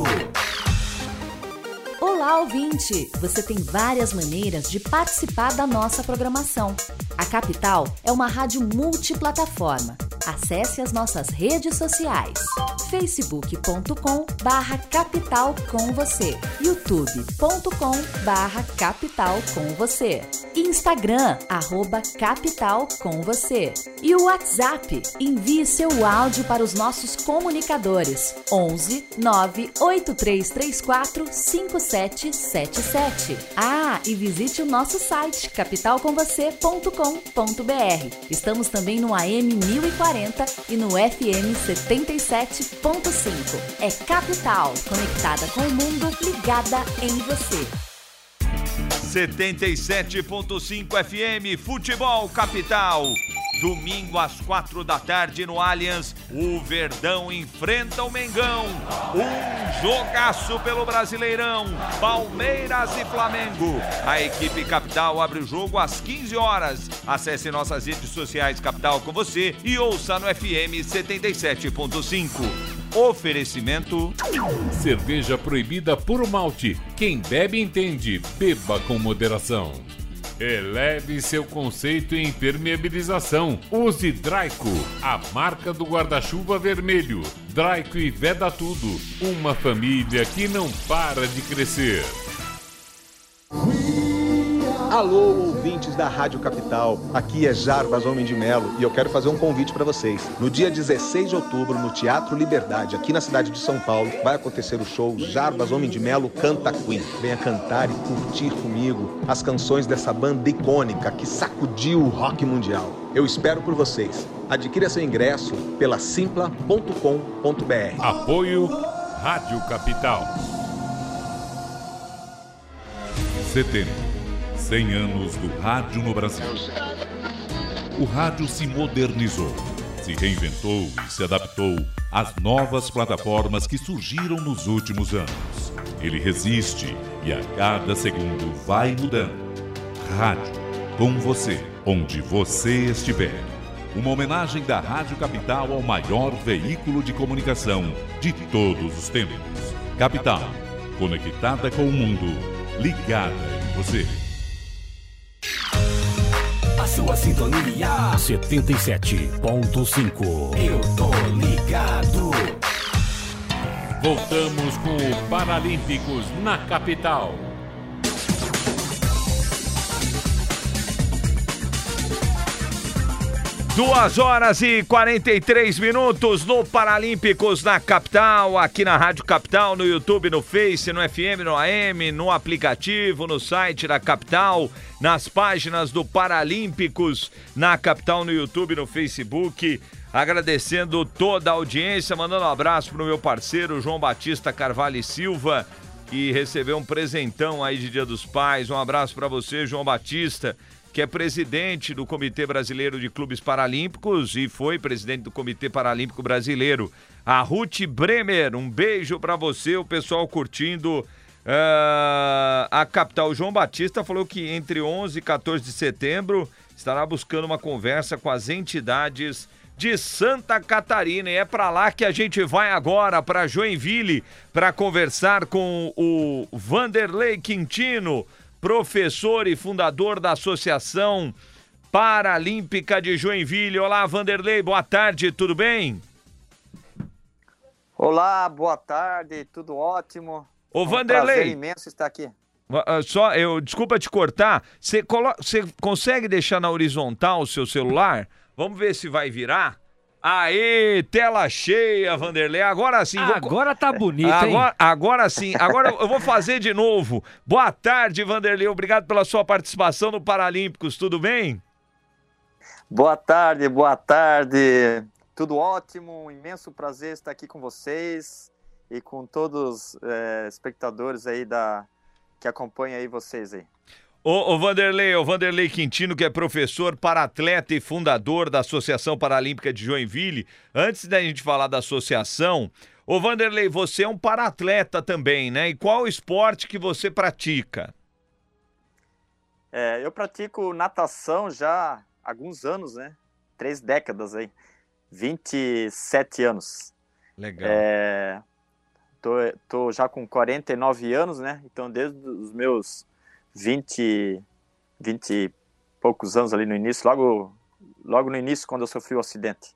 Olá, ouvinte! Você tem várias maneiras de participar da nossa programação. A Capital é uma rádio multiplataforma. Acesse as nossas redes sociais: facebook.com barra capital com você, youtube.com barra capital com você, Instagram arroba capital com você e o WhatsApp. Envie seu áudio para os nossos comunicadores 11 98334 5777. Ah, e visite o nosso site capitalcomvocê.com.br. Estamos também no AM 1040 e no FM 77.5. É Capital, conectada com o mundo, ligada em você. 77.5 FM Futebol Capital. Domingo às quatro da tarde no Allianz, o Verdão enfrenta o Mengão. Um jogaço pelo Brasileirão. Palmeiras e Flamengo. A equipe Capital abre o jogo às 15 horas. Acesse nossas redes sociais Capital com você e ouça no FM 77.5. Oferecimento. Cerveja proibida por malte. Quem bebe entende. Beba com moderação. Eleve seu conceito em impermeabilização. Use Draico, a marca do guarda-chuva vermelho. Draico e Veda Tudo. Uma família que não para de crescer. Alô, ouvintes da Rádio Capital. Aqui é Jarbas Homem de Melo e eu quero fazer um convite para vocês. No dia 16 de outubro, no Teatro Liberdade, aqui na cidade de São Paulo, vai acontecer o show Jarbas Homem de Melo Canta Queen. Venha cantar e curtir comigo as canções dessa banda icônica que sacudiu o rock mundial. Eu espero por vocês. Adquira seu ingresso pela simpla.com.br. Apoio Rádio Capital. Setembro. 100 anos do rádio no Brasil. O rádio se modernizou, se reinventou e se adaptou às novas plataformas que surgiram nos últimos anos. Ele resiste e a cada segundo vai mudando. Rádio, com você, onde você estiver. Uma homenagem da Rádio Capital ao maior veículo de comunicação de todos os tempos. Capital, conectada com o mundo, ligada em você. A sua sintonia 77.5. Eu tô ligado. Voltamos com o Paralímpicos na capital. Duas horas e 43 minutos no Paralímpicos na capital, aqui na Rádio Capital, no YouTube, no Face, no FM, no AM, no aplicativo, no site da capital, nas páginas do Paralímpicos na capital, no YouTube, no Facebook. Agradecendo toda a audiência, mandando um abraço pro meu parceiro João Batista Carvalho e Silva, que recebeu um presentão aí de Dia dos Pais. Um abraço para você, João Batista que é presidente do Comitê Brasileiro de Clubes Paralímpicos e foi presidente do Comitê Paralímpico Brasileiro. A Ruth Bremer, um beijo para você, o pessoal curtindo uh, a capital. João Batista falou que entre 11 e 14 de setembro estará buscando uma conversa com as entidades de Santa Catarina. E é para lá que a gente vai agora, para Joinville, para conversar com o Vanderlei Quintino professor e fundador da Associação Paralímpica de Joinville. Olá, Vanderlei, boa tarde, tudo bem? Olá, boa tarde, tudo ótimo. Ô, É um Vanderlei. imenso estar aqui. Ah, Só, eu, desculpa te cortar. Você colo... você consegue deixar na horizontal o seu celular? Vamos ver se vai virar. Aê, tela cheia, Vanderlei. Agora sim. vou Agora tá bonito, hein? Agora, agora sim. Agora eu vou fazer de novo. Boa tarde, Vanderlei. Obrigado pela sua participação no Paralímpicos. Tudo bem? Boa tarde, boa tarde. Tudo ótimo, um imenso prazer estar aqui com vocês e com todos os eh, espectadores aí da que acompanham aí vocês aí. Ô, ô Vanderlei, o Vanderlei Quintino, que é professor para-atleta e fundador da Associação Paralímpica de Joinville. Antes da gente falar da associação, ô Vanderlei, você é um para-atleta também, né? E qual esporte que você pratica? É, eu pratico natação já há alguns anos, né? Três décadas aí. 27 anos. Legal. É, tô, tô já com 49 anos, né? Então, desde os meus 20, 20 e poucos anos ali no início, logo, logo no início, quando eu sofri o acidente.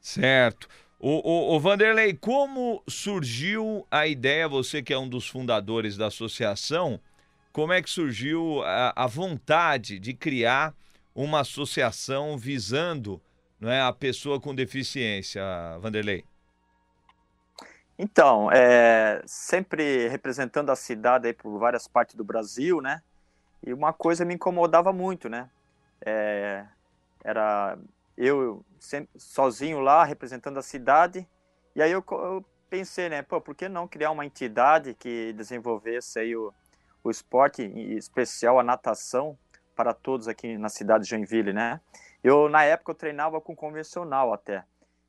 Certo. O, o, o Vanderlei, como surgiu a ideia, você que é um dos fundadores da associação, como é que surgiu a, a vontade de criar uma associação visando não é, a pessoa com deficiência, Vanderlei? Então, é, sempre representando a cidade aí por várias partes do Brasil, né? E uma coisa me incomodava muito, né? É, era eu sempre, sozinho lá representando a cidade. E aí eu, eu pensei, né? Pô, por que não criar uma entidade que desenvolvesse aí o, o esporte, em especial a natação, para todos aqui na cidade de Joinville, né? Eu, na época, eu treinava com convencional até.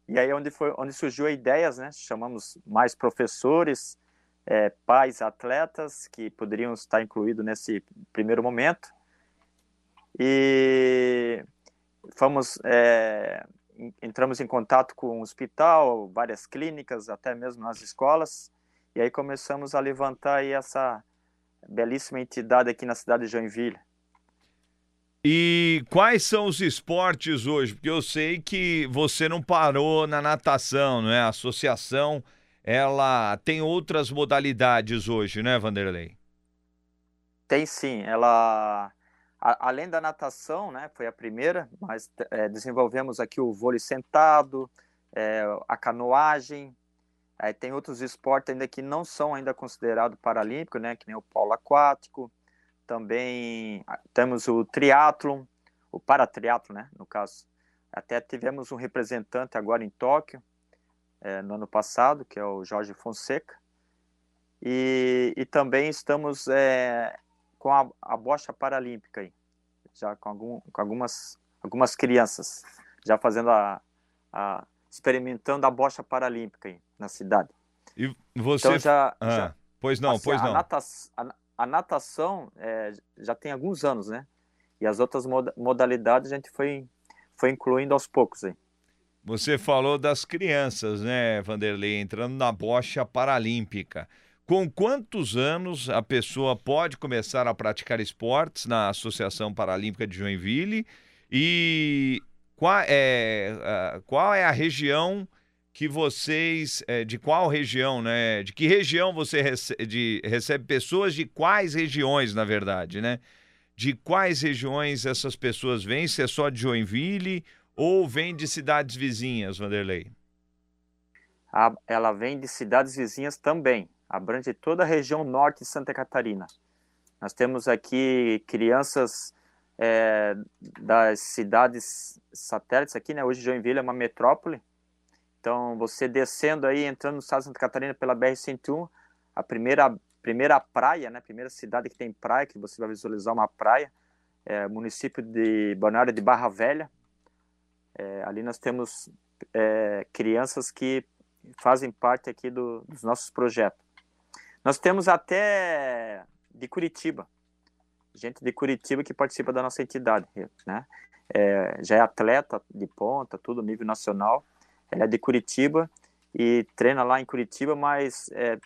E aí onde, foi, onde surgiu a ideias, né? Chamamos mais professores, é, pais, atletas, que poderiam estar incluídos nesse primeiro momento. E fomos, é, entramos em contato com o hospital, várias clínicas, até mesmo nas escolas. E aí começamos a levantar essa belíssima entidade aqui na cidade de Joinville. E quais são os esportes hoje? Porque eu sei que você não parou na natação, não é? A associação, ela tem outras modalidades hoje, né, Vanderlei? Tem sim. Ela, a, além da natação, né, foi a primeira, mas é, desenvolvemos aqui o vôlei sentado, é, a canoagem. Aí tem outros esportes ainda que não são ainda considerados paralímpicos, né, que nem o polo aquático também temos o triatlon, o paratriatlon, né, no caso. Até tivemos um representante agora em Tóquio, é, no ano passado, que é o Jorge Fonseca. E, e também estamos é, com a, a bocha paralímpica aí, já com, algum, com algumas, algumas crianças, já fazendo a, a experimentando a bocha paralímpica aí na cidade. E você... Então já, ah, já pois não, assim, pois não. A, a natação é, já tem alguns anos, né? E as outras modalidades a gente foi, foi incluindo aos poucos aí. Você falou das crianças, né, Vanderlei, entrando na bocha paralímpica. Com quantos anos a pessoa pode começar a praticar esportes na Associação Paralímpica de Joinville? E qual é, qual é a região que vocês, é, de qual região, né? De que região você de, recebe pessoas de quais regiões, na verdade, né? De quais regiões essas pessoas vêm? Se é só de Joinville ou vem de cidades vizinhas, Vanderlei? A, ela vem de cidades vizinhas também. Abrange toda a região norte de Santa Catarina. Nós temos aqui crianças é, das cidades satélites aqui, né? Hoje Joinville é uma metrópole, então, você descendo aí, entrando no estado de Santa Catarina pela BR-101, a primeira, primeira praia, né, primeira cidade que tem praia, que você vai visualizar uma praia, é município de Balneário de Barra Velha. É, ali nós temos é, crianças que fazem parte aqui do, dos nossos projetos. Nós temos até de Curitiba, gente de Curitiba que participa da nossa entidade, né? É, já é atleta de ponta, tudo nível nacional. Ela é de Curitiba e treina lá em Curitiba, mas é,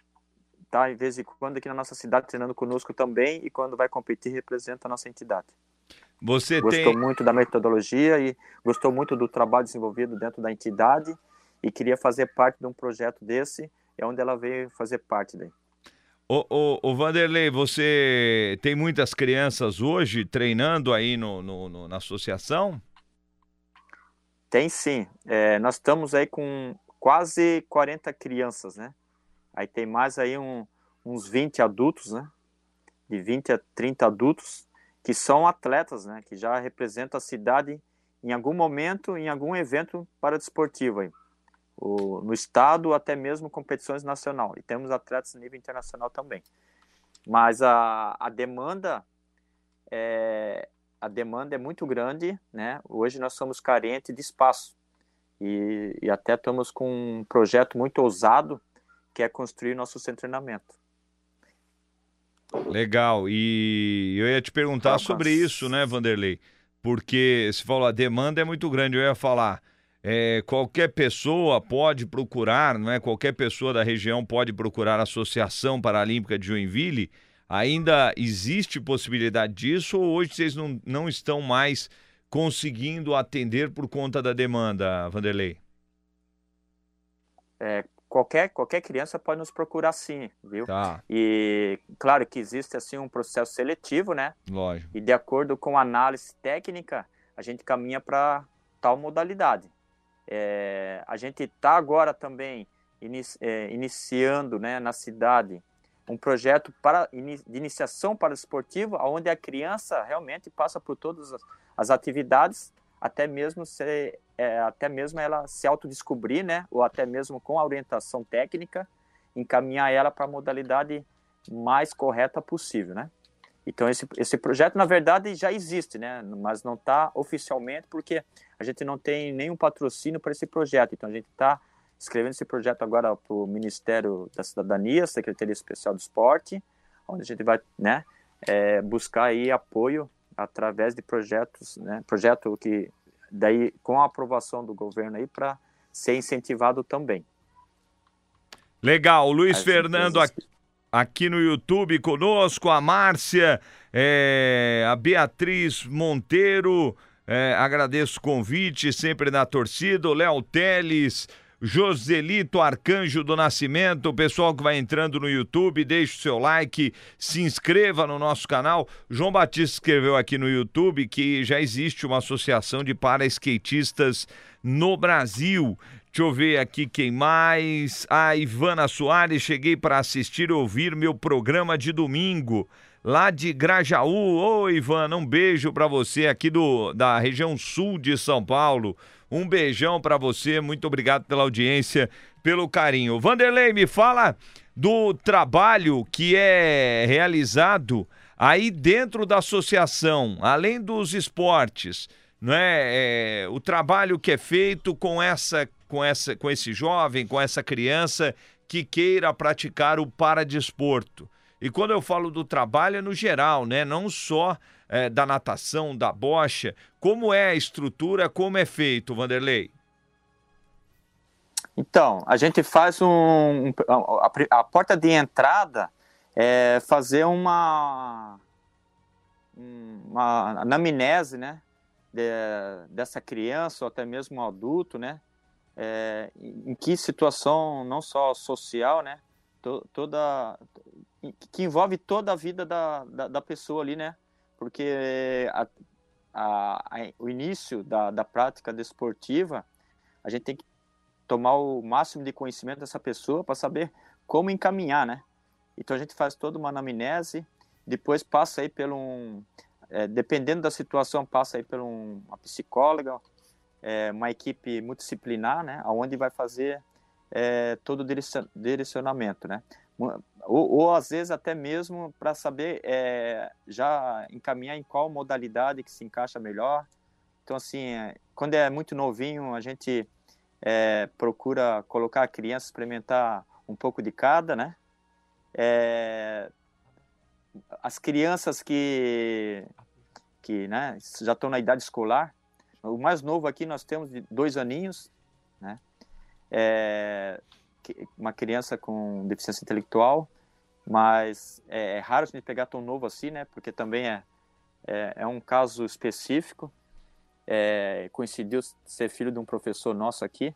tá em vez de quando aqui na nossa cidade treinando conosco também e quando vai competir representa a nossa entidade. Você gostou tem... muito da metodologia e gostou muito do trabalho desenvolvido dentro da entidade e queria fazer parte de um projeto desse, é onde ela veio fazer parte daí. O Vanderlei, você tem muitas crianças hoje treinando aí no, no, no na associação? Tem sim. É, nós estamos aí com quase 40 crianças, né? Aí tem mais aí um, uns 20 adultos, né? De 20 a 30 adultos que são atletas, né? Que já representam a cidade em algum momento, em algum evento para desportivo aí. O, no estado, até mesmo competições nacional. E temos atletas nível internacional também. Mas a, a demanda é, a demanda é muito grande, né? Hoje nós somos carentes de espaço e, e até estamos com um projeto muito ousado que é construir nosso centro de treinamento. Legal. E eu ia te perguntar sobre isso, né, Vanderlei? Porque se falou a demanda é muito grande, eu ia falar. É, qualquer pessoa pode procurar, não é? Qualquer pessoa da região pode procurar a Associação Paralímpica de Joinville Ainda existe possibilidade disso ou hoje vocês não, não estão mais conseguindo atender por conta da demanda, Vanderlei? É, qualquer, qualquer criança pode nos procurar sim, viu? Tá. E claro que existe assim um processo seletivo, né? Lógico. E de acordo com a análise técnica, a gente caminha para tal modalidade. É, a gente está agora também inici, é, iniciando né, na cidade um projeto para, de iniciação para esportivo, onde a criança realmente passa por todas as, as atividades, até mesmo, se, é, até mesmo ela se autodescobrir, né? ou até mesmo com a orientação técnica, encaminhar ela para a modalidade mais correta possível. Né? Então esse, esse projeto na verdade já existe, né? Mas não está oficialmente porque a gente não tem nenhum patrocínio para esse projeto. Então a gente está escrevendo esse projeto agora para o Ministério da Cidadania, Secretaria Especial do Esporte, onde a gente vai, né, é, buscar aí apoio através de projetos, né, projeto que daí com a aprovação do governo aí para ser incentivado também. Legal, Luiz As Fernando empresas... aqui no YouTube conosco, a Márcia, é, a Beatriz Monteiro, é, agradeço o convite, sempre na torcida, o Léo Teles, Joselito Arcanjo do Nascimento, o pessoal que vai entrando no YouTube, deixe o seu like, se inscreva no nosso canal. João Batista escreveu aqui no YouTube que já existe uma associação de para-skatistas no Brasil. Deixa eu ver aqui quem mais. A Ivana Soares, cheguei para assistir e ouvir meu programa de domingo lá de Grajaú. Ô, Ivana, um beijo para você aqui do, da região sul de São Paulo. Um beijão para você, muito obrigado pela audiência, pelo carinho. Vanderlei, me fala do trabalho que é realizado aí dentro da associação, além dos esportes, não é? é o trabalho que é feito com essa, com essa, com esse jovem, com essa criança que queira praticar o paradesporto. E quando eu falo do trabalho é no geral, né? Não só é, da natação, da bocha. Como é a estrutura, como é feito, Vanderlei? Então, a gente faz um. A, a porta de entrada é fazer uma. Uma anamnese, né? De, dessa criança ou até mesmo um adulto, né? É, em que situação, não só social, né? toda que envolve toda a vida da, da, da pessoa ali, né? Porque a, a, a, o início da, da prática desportiva, a gente tem que tomar o máximo de conhecimento dessa pessoa para saber como encaminhar, né? Então a gente faz toda uma anamnese, depois passa aí pelo um, é, dependendo da situação, passa aí por um, uma psicóloga, é, uma equipe multidisciplinar, né? Onde vai fazer é, todo o direcionamento, né? Ou, ou às vezes até mesmo para saber é, já encaminhar em qual modalidade que se encaixa melhor. Então, assim, é, quando é muito novinho, a gente é, procura colocar a criança experimentar um pouco de cada, né? É, as crianças que, que né, já estão na idade escolar, o mais novo aqui nós temos de dois aninhos, né? É, uma criança com deficiência intelectual, mas é, é, raro a gente pegar tão novo assim, né? Porque também é, é, é um caso específico. É, coincidiu ser filho de um professor nosso aqui,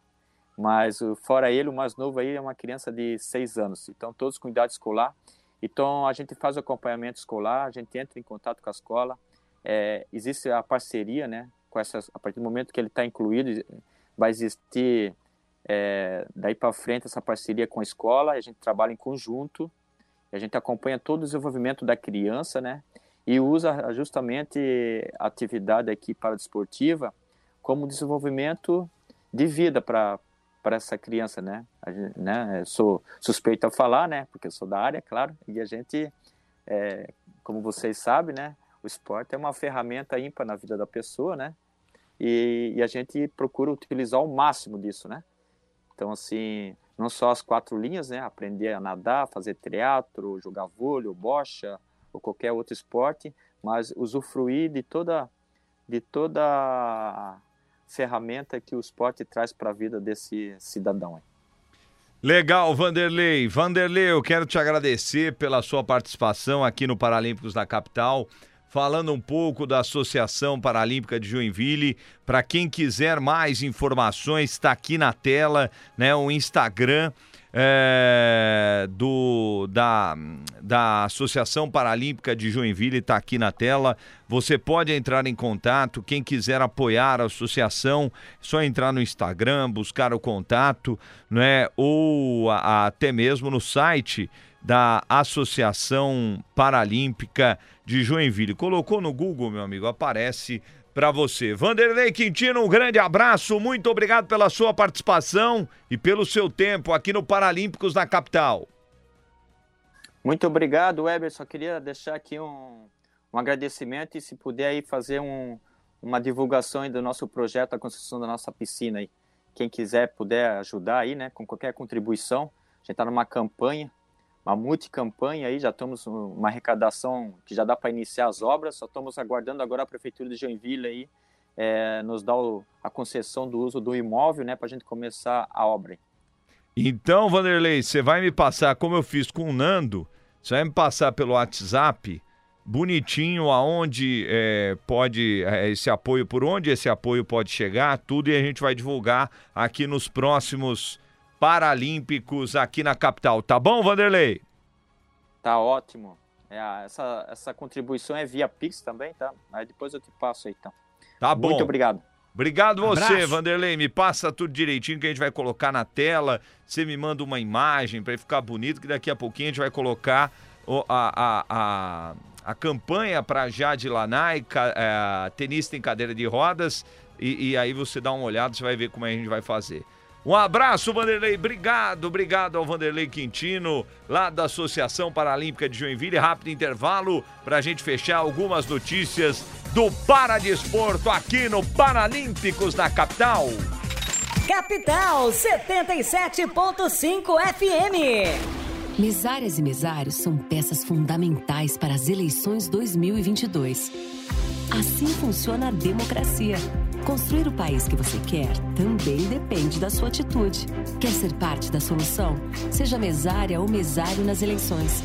mas fora ele, o mais novo aí é uma criança de seis anos. Então, todos com idade escolar. Então, a gente faz o acompanhamento escolar, a gente entra em contato com a escola. É, existe a parceria, né? Com essas, a partir do momento que ele está incluído, vai existir é, daí para frente essa parceria com a escola, a gente trabalha em conjunto, a gente acompanha todo o desenvolvimento da criança, né? E usa justamente a atividade aqui para desportiva como desenvolvimento de vida para para essa criança, né? Gente, né? Eu sou suspeito a falar, né? Porque eu sou da área, claro. E a gente, é, como vocês sabem, né? O esporte é uma ferramenta ímpar na vida da pessoa, né? E, e a gente procura utilizar o máximo disso, né? Então, assim, não só as quatro linhas, né? Aprender a nadar, fazer teatro, jogar vôlei, bocha ou qualquer outro esporte, mas usufruir de toda de toda ferramenta que o esporte traz para a vida desse cidadão. Legal, Vanderlei. Vanderlei, eu quero te agradecer pela sua participação aqui no Paralímpicos da Capital falando um pouco da Associação Paralímpica de Joinville. Para quem quiser mais informações, está aqui na tela, né? O Instagram. É, do, da, da Associação Paralímpica de Joinville está aqui na tela. Você pode entrar em contato. Quem quiser apoiar a associação, é só entrar no Instagram, buscar o contato, né? ou a, a, até mesmo no site da Associação Paralímpica de Joinville. Colocou no Google, meu amigo, aparece para você. Vanderlei Quintino, um grande abraço, muito obrigado pela sua participação e pelo seu tempo aqui no Paralímpicos da capital. Muito obrigado, Weber. Só queria deixar aqui um, um agradecimento e se puder aí fazer um, uma divulgação do nosso projeto, a construção da nossa piscina aí. Quem quiser puder ajudar aí, né, com qualquer contribuição, a gente está numa campanha, uma multicampanha aí, já estamos uma arrecadação que já dá para iniciar as obras, só estamos aguardando agora a prefeitura de Joinville aí é, nos dar a concessão do uso do imóvel, né, para a gente começar a obra. Então, Vanderlei, você vai me passar, como eu fiz com o Nando, você vai me passar pelo WhatsApp bonitinho aonde é, pode é, esse apoio, por onde esse apoio pode chegar, tudo e a gente vai divulgar aqui nos próximos Paralímpicos aqui na capital. Tá bom, Vanderlei? Tá ótimo. É, essa, essa contribuição é via Pix também, tá? Aí depois eu te passo aí, então. Tá bom. Muito obrigado. Obrigado você, Vanderlei. Me passa tudo direitinho que a gente vai colocar na tela. Você me manda uma imagem para ficar bonito, que daqui a pouquinho a gente vai colocar a, a, a, a campanha para Jade Lanai, é, tenista em cadeira de rodas. E, e aí você dá uma olhada, você vai ver como a gente vai fazer. Um abraço, Vanderlei. Obrigado, obrigado ao Vanderlei Quintino, lá da Associação Paralímpica de Joinville. Rápido intervalo para a gente fechar algumas notícias do Paradesporto aqui no Paralímpicos da capital. Capital 77.5 FM. Mesárias e mesários são peças fundamentais para as eleições 2022. Assim funciona a democracia. Construir o país que você quer também depende da sua atitude. Quer ser parte da solução? Seja mesária ou mesário nas eleições.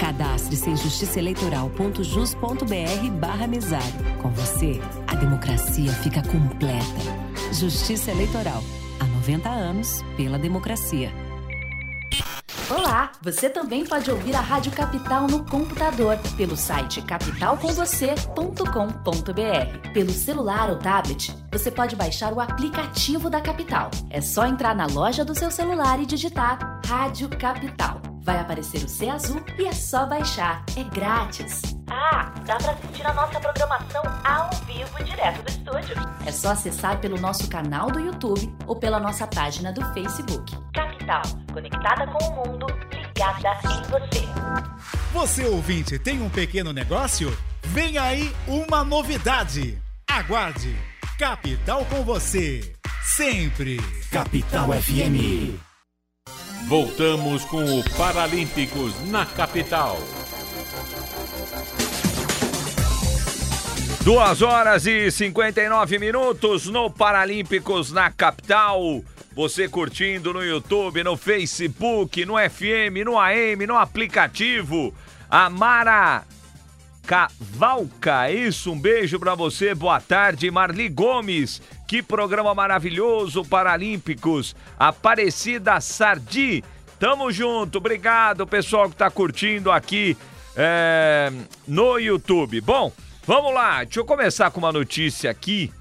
Cadastre-se em justiçaeleitoral.jus.br barra mesário. Com você, a democracia fica completa. Justiça Eleitoral. Há 90 anos pela democracia. Olá, você também pode ouvir a Rádio Capital no computador pelo site capitalcomvocê.com.br. Pelo celular ou tablet, você pode baixar o aplicativo da Capital. É só entrar na loja do seu celular e digitar Rádio Capital. Vai aparecer o C azul e é só baixar. É grátis. Ah, dá para assistir a nossa programação ao vivo direto do estúdio. É só acessar pelo nosso canal do YouTube ou pela nossa página do Facebook. Capital, conectada com o mundo, ligada em você. Você ouvinte tem um pequeno negócio? Vem aí uma novidade. Aguarde. Capital com você. Sempre. Capital FM. Voltamos com o Paralímpicos na capital. Duas horas e 59 minutos no Paralímpicos na capital. Você curtindo no YouTube, no Facebook, no FM, no AM, no aplicativo. Amara Cavalca, isso, um beijo para você, boa tarde, Marli Gomes, que programa maravilhoso, Paralímpicos, Aparecida Sardi, tamo junto, obrigado pessoal que tá curtindo aqui é, no YouTube. Bom, Vamos lá, deixa eu começar com uma notícia aqui.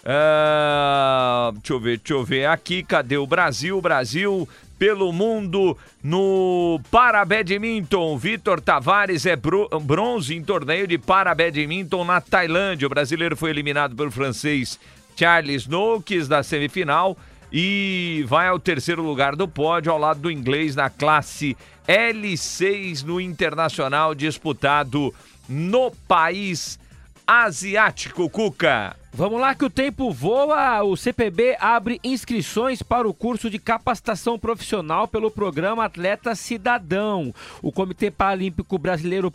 Uh, deixa eu ver, deixa eu ver aqui, cadê o Brasil? Brasil pelo mundo no Parabadminton. Vitor Tavares é bronze em torneio de Parabadminton na Tailândia. O brasileiro foi eliminado pelo francês Charles Noakes da semifinal e vai ao terceiro lugar do pódio ao lado do inglês na classe L6 no internacional disputado no país asiático, Cuca. Vamos lá que o tempo voa. O CPB abre inscrições para o curso de capacitação profissional pelo programa Atleta Cidadão. O Comitê Paralímpico Brasileiro,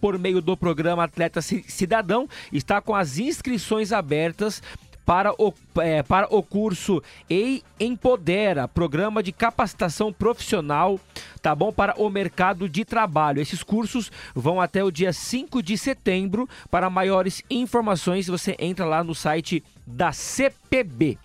por meio do programa Atleta Cidadão, está com as inscrições abertas para o, é, para o curso EI Empodera, programa de capacitação profissional, tá bom? Para o mercado de trabalho. Esses cursos vão até o dia 5 de setembro. Para maiores informações, você entra lá no site da CPB.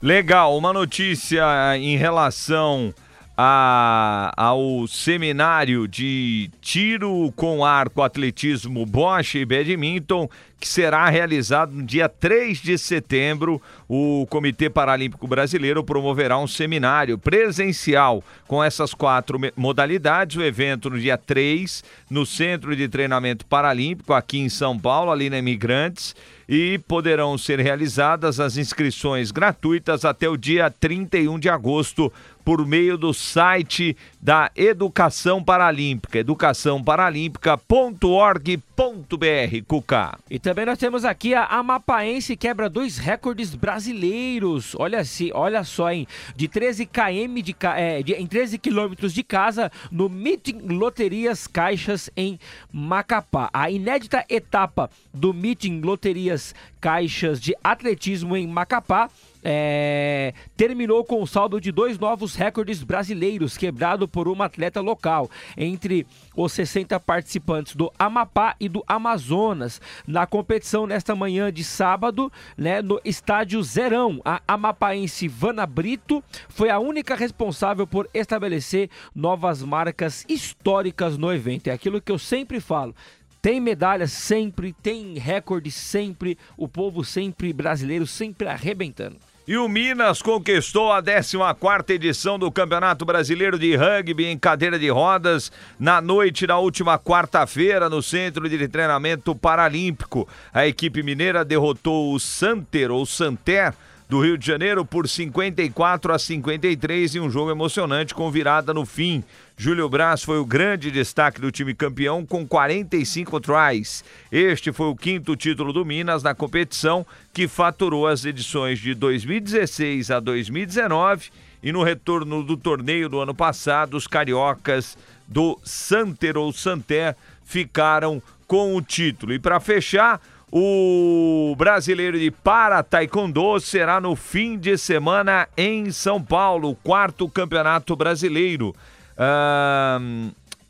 Legal, uma notícia em relação a, ao seminário de tiro com arco, atletismo, bocha e badminton que será realizado no dia 3 de setembro. O Comitê Paralímpico Brasileiro promoverá um seminário presencial com essas quatro modalidades. O evento no dia 3, no Centro de Treinamento Paralímpico, aqui em São Paulo, ali na Imigrantes e poderão ser realizadas as inscrições gratuitas até o dia 31 de agosto por meio do site da Educação Paralímpica, educaçãoparalímpica.org.br, Cuca. E também nós temos aqui a Amapaense quebra dois recordes brasileiros. Olha se, olha só, hein? De 13 km de, é, de em 13 quilômetros de casa no Meeting Loterias Caixas em Macapá. A inédita etapa do Meeting Loterias Caixas de Atletismo em Macapá é, terminou com o saldo de dois novos recordes brasileiros, quebrado por uma atleta local, entre os 60 participantes do Amapá e do Amazonas. Na competição nesta manhã de sábado, né, no estádio Zerão, a amapaense Vana Brito foi a única responsável por estabelecer novas marcas históricas no evento. É aquilo que eu sempre falo. Tem medalha sempre, tem recorde sempre, o povo sempre brasileiro sempre arrebentando. E o Minas conquistou a 14 edição do Campeonato Brasileiro de Rugby em cadeira de rodas na noite da última quarta-feira no Centro de Treinamento Paralímpico. A equipe mineira derrotou o Santer ou Santer do Rio de Janeiro por 54 a 53 em um jogo emocionante com virada no fim. Júlio Braz foi o grande destaque do time campeão com 45 tries. Este foi o quinto título do Minas na competição, que faturou as edições de 2016 a 2019 e no retorno do torneio do ano passado, os cariocas do Santer ou Santé ficaram com o título. E para fechar, o brasileiro de para taekwondo será no fim de semana em São Paulo, quarto campeonato brasileiro.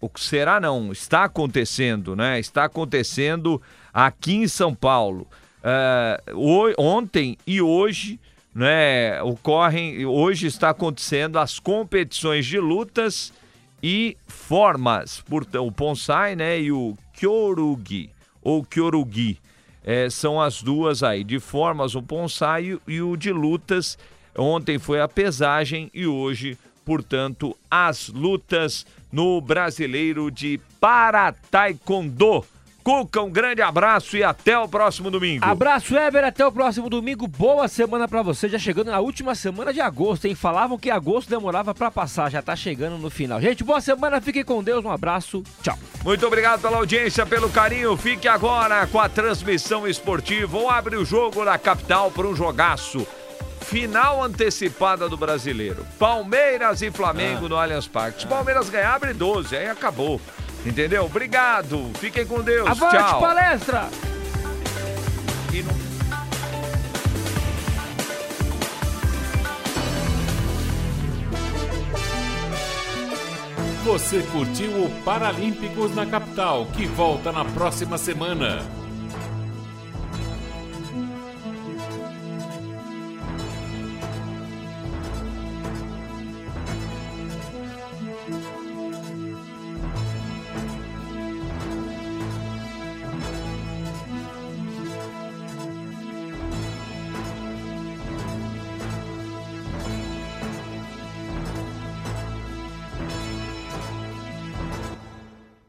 o que será não? Está acontecendo, né? Está acontecendo aqui em São Paulo. Ontem e hoje, né? Ocorrem. Hoje está acontecendo as competições de lutas e formas. Portanto, o Ponsai, né? E o Kyorugi ou Kyorugi. É, são as duas aí, de formas o Ponsai e o de lutas. Ontem foi a pesagem e hoje, portanto, as lutas no Brasileiro de Para Taekwondo. Cuca, um grande abraço e até o próximo domingo. Abraço, Eber, até o próximo domingo. Boa semana para você. Já chegando na última semana de agosto, hein? Falavam que agosto demorava para passar, já tá chegando no final. Gente, boa semana, fiquem com Deus, um abraço, tchau. Muito obrigado pela audiência, pelo carinho. Fique agora com a transmissão esportiva ou abre o jogo da capital para um jogaço. Final antecipada do brasileiro. Palmeiras e Flamengo ah. no Allianz Parque. Se Palmeiras ganhar, abre 12, aí acabou. Entendeu? Obrigado. Fiquem com Deus. Avante, Tchau. palestra! E não... Você curtiu o Paralímpicos na Capital, que volta na próxima semana.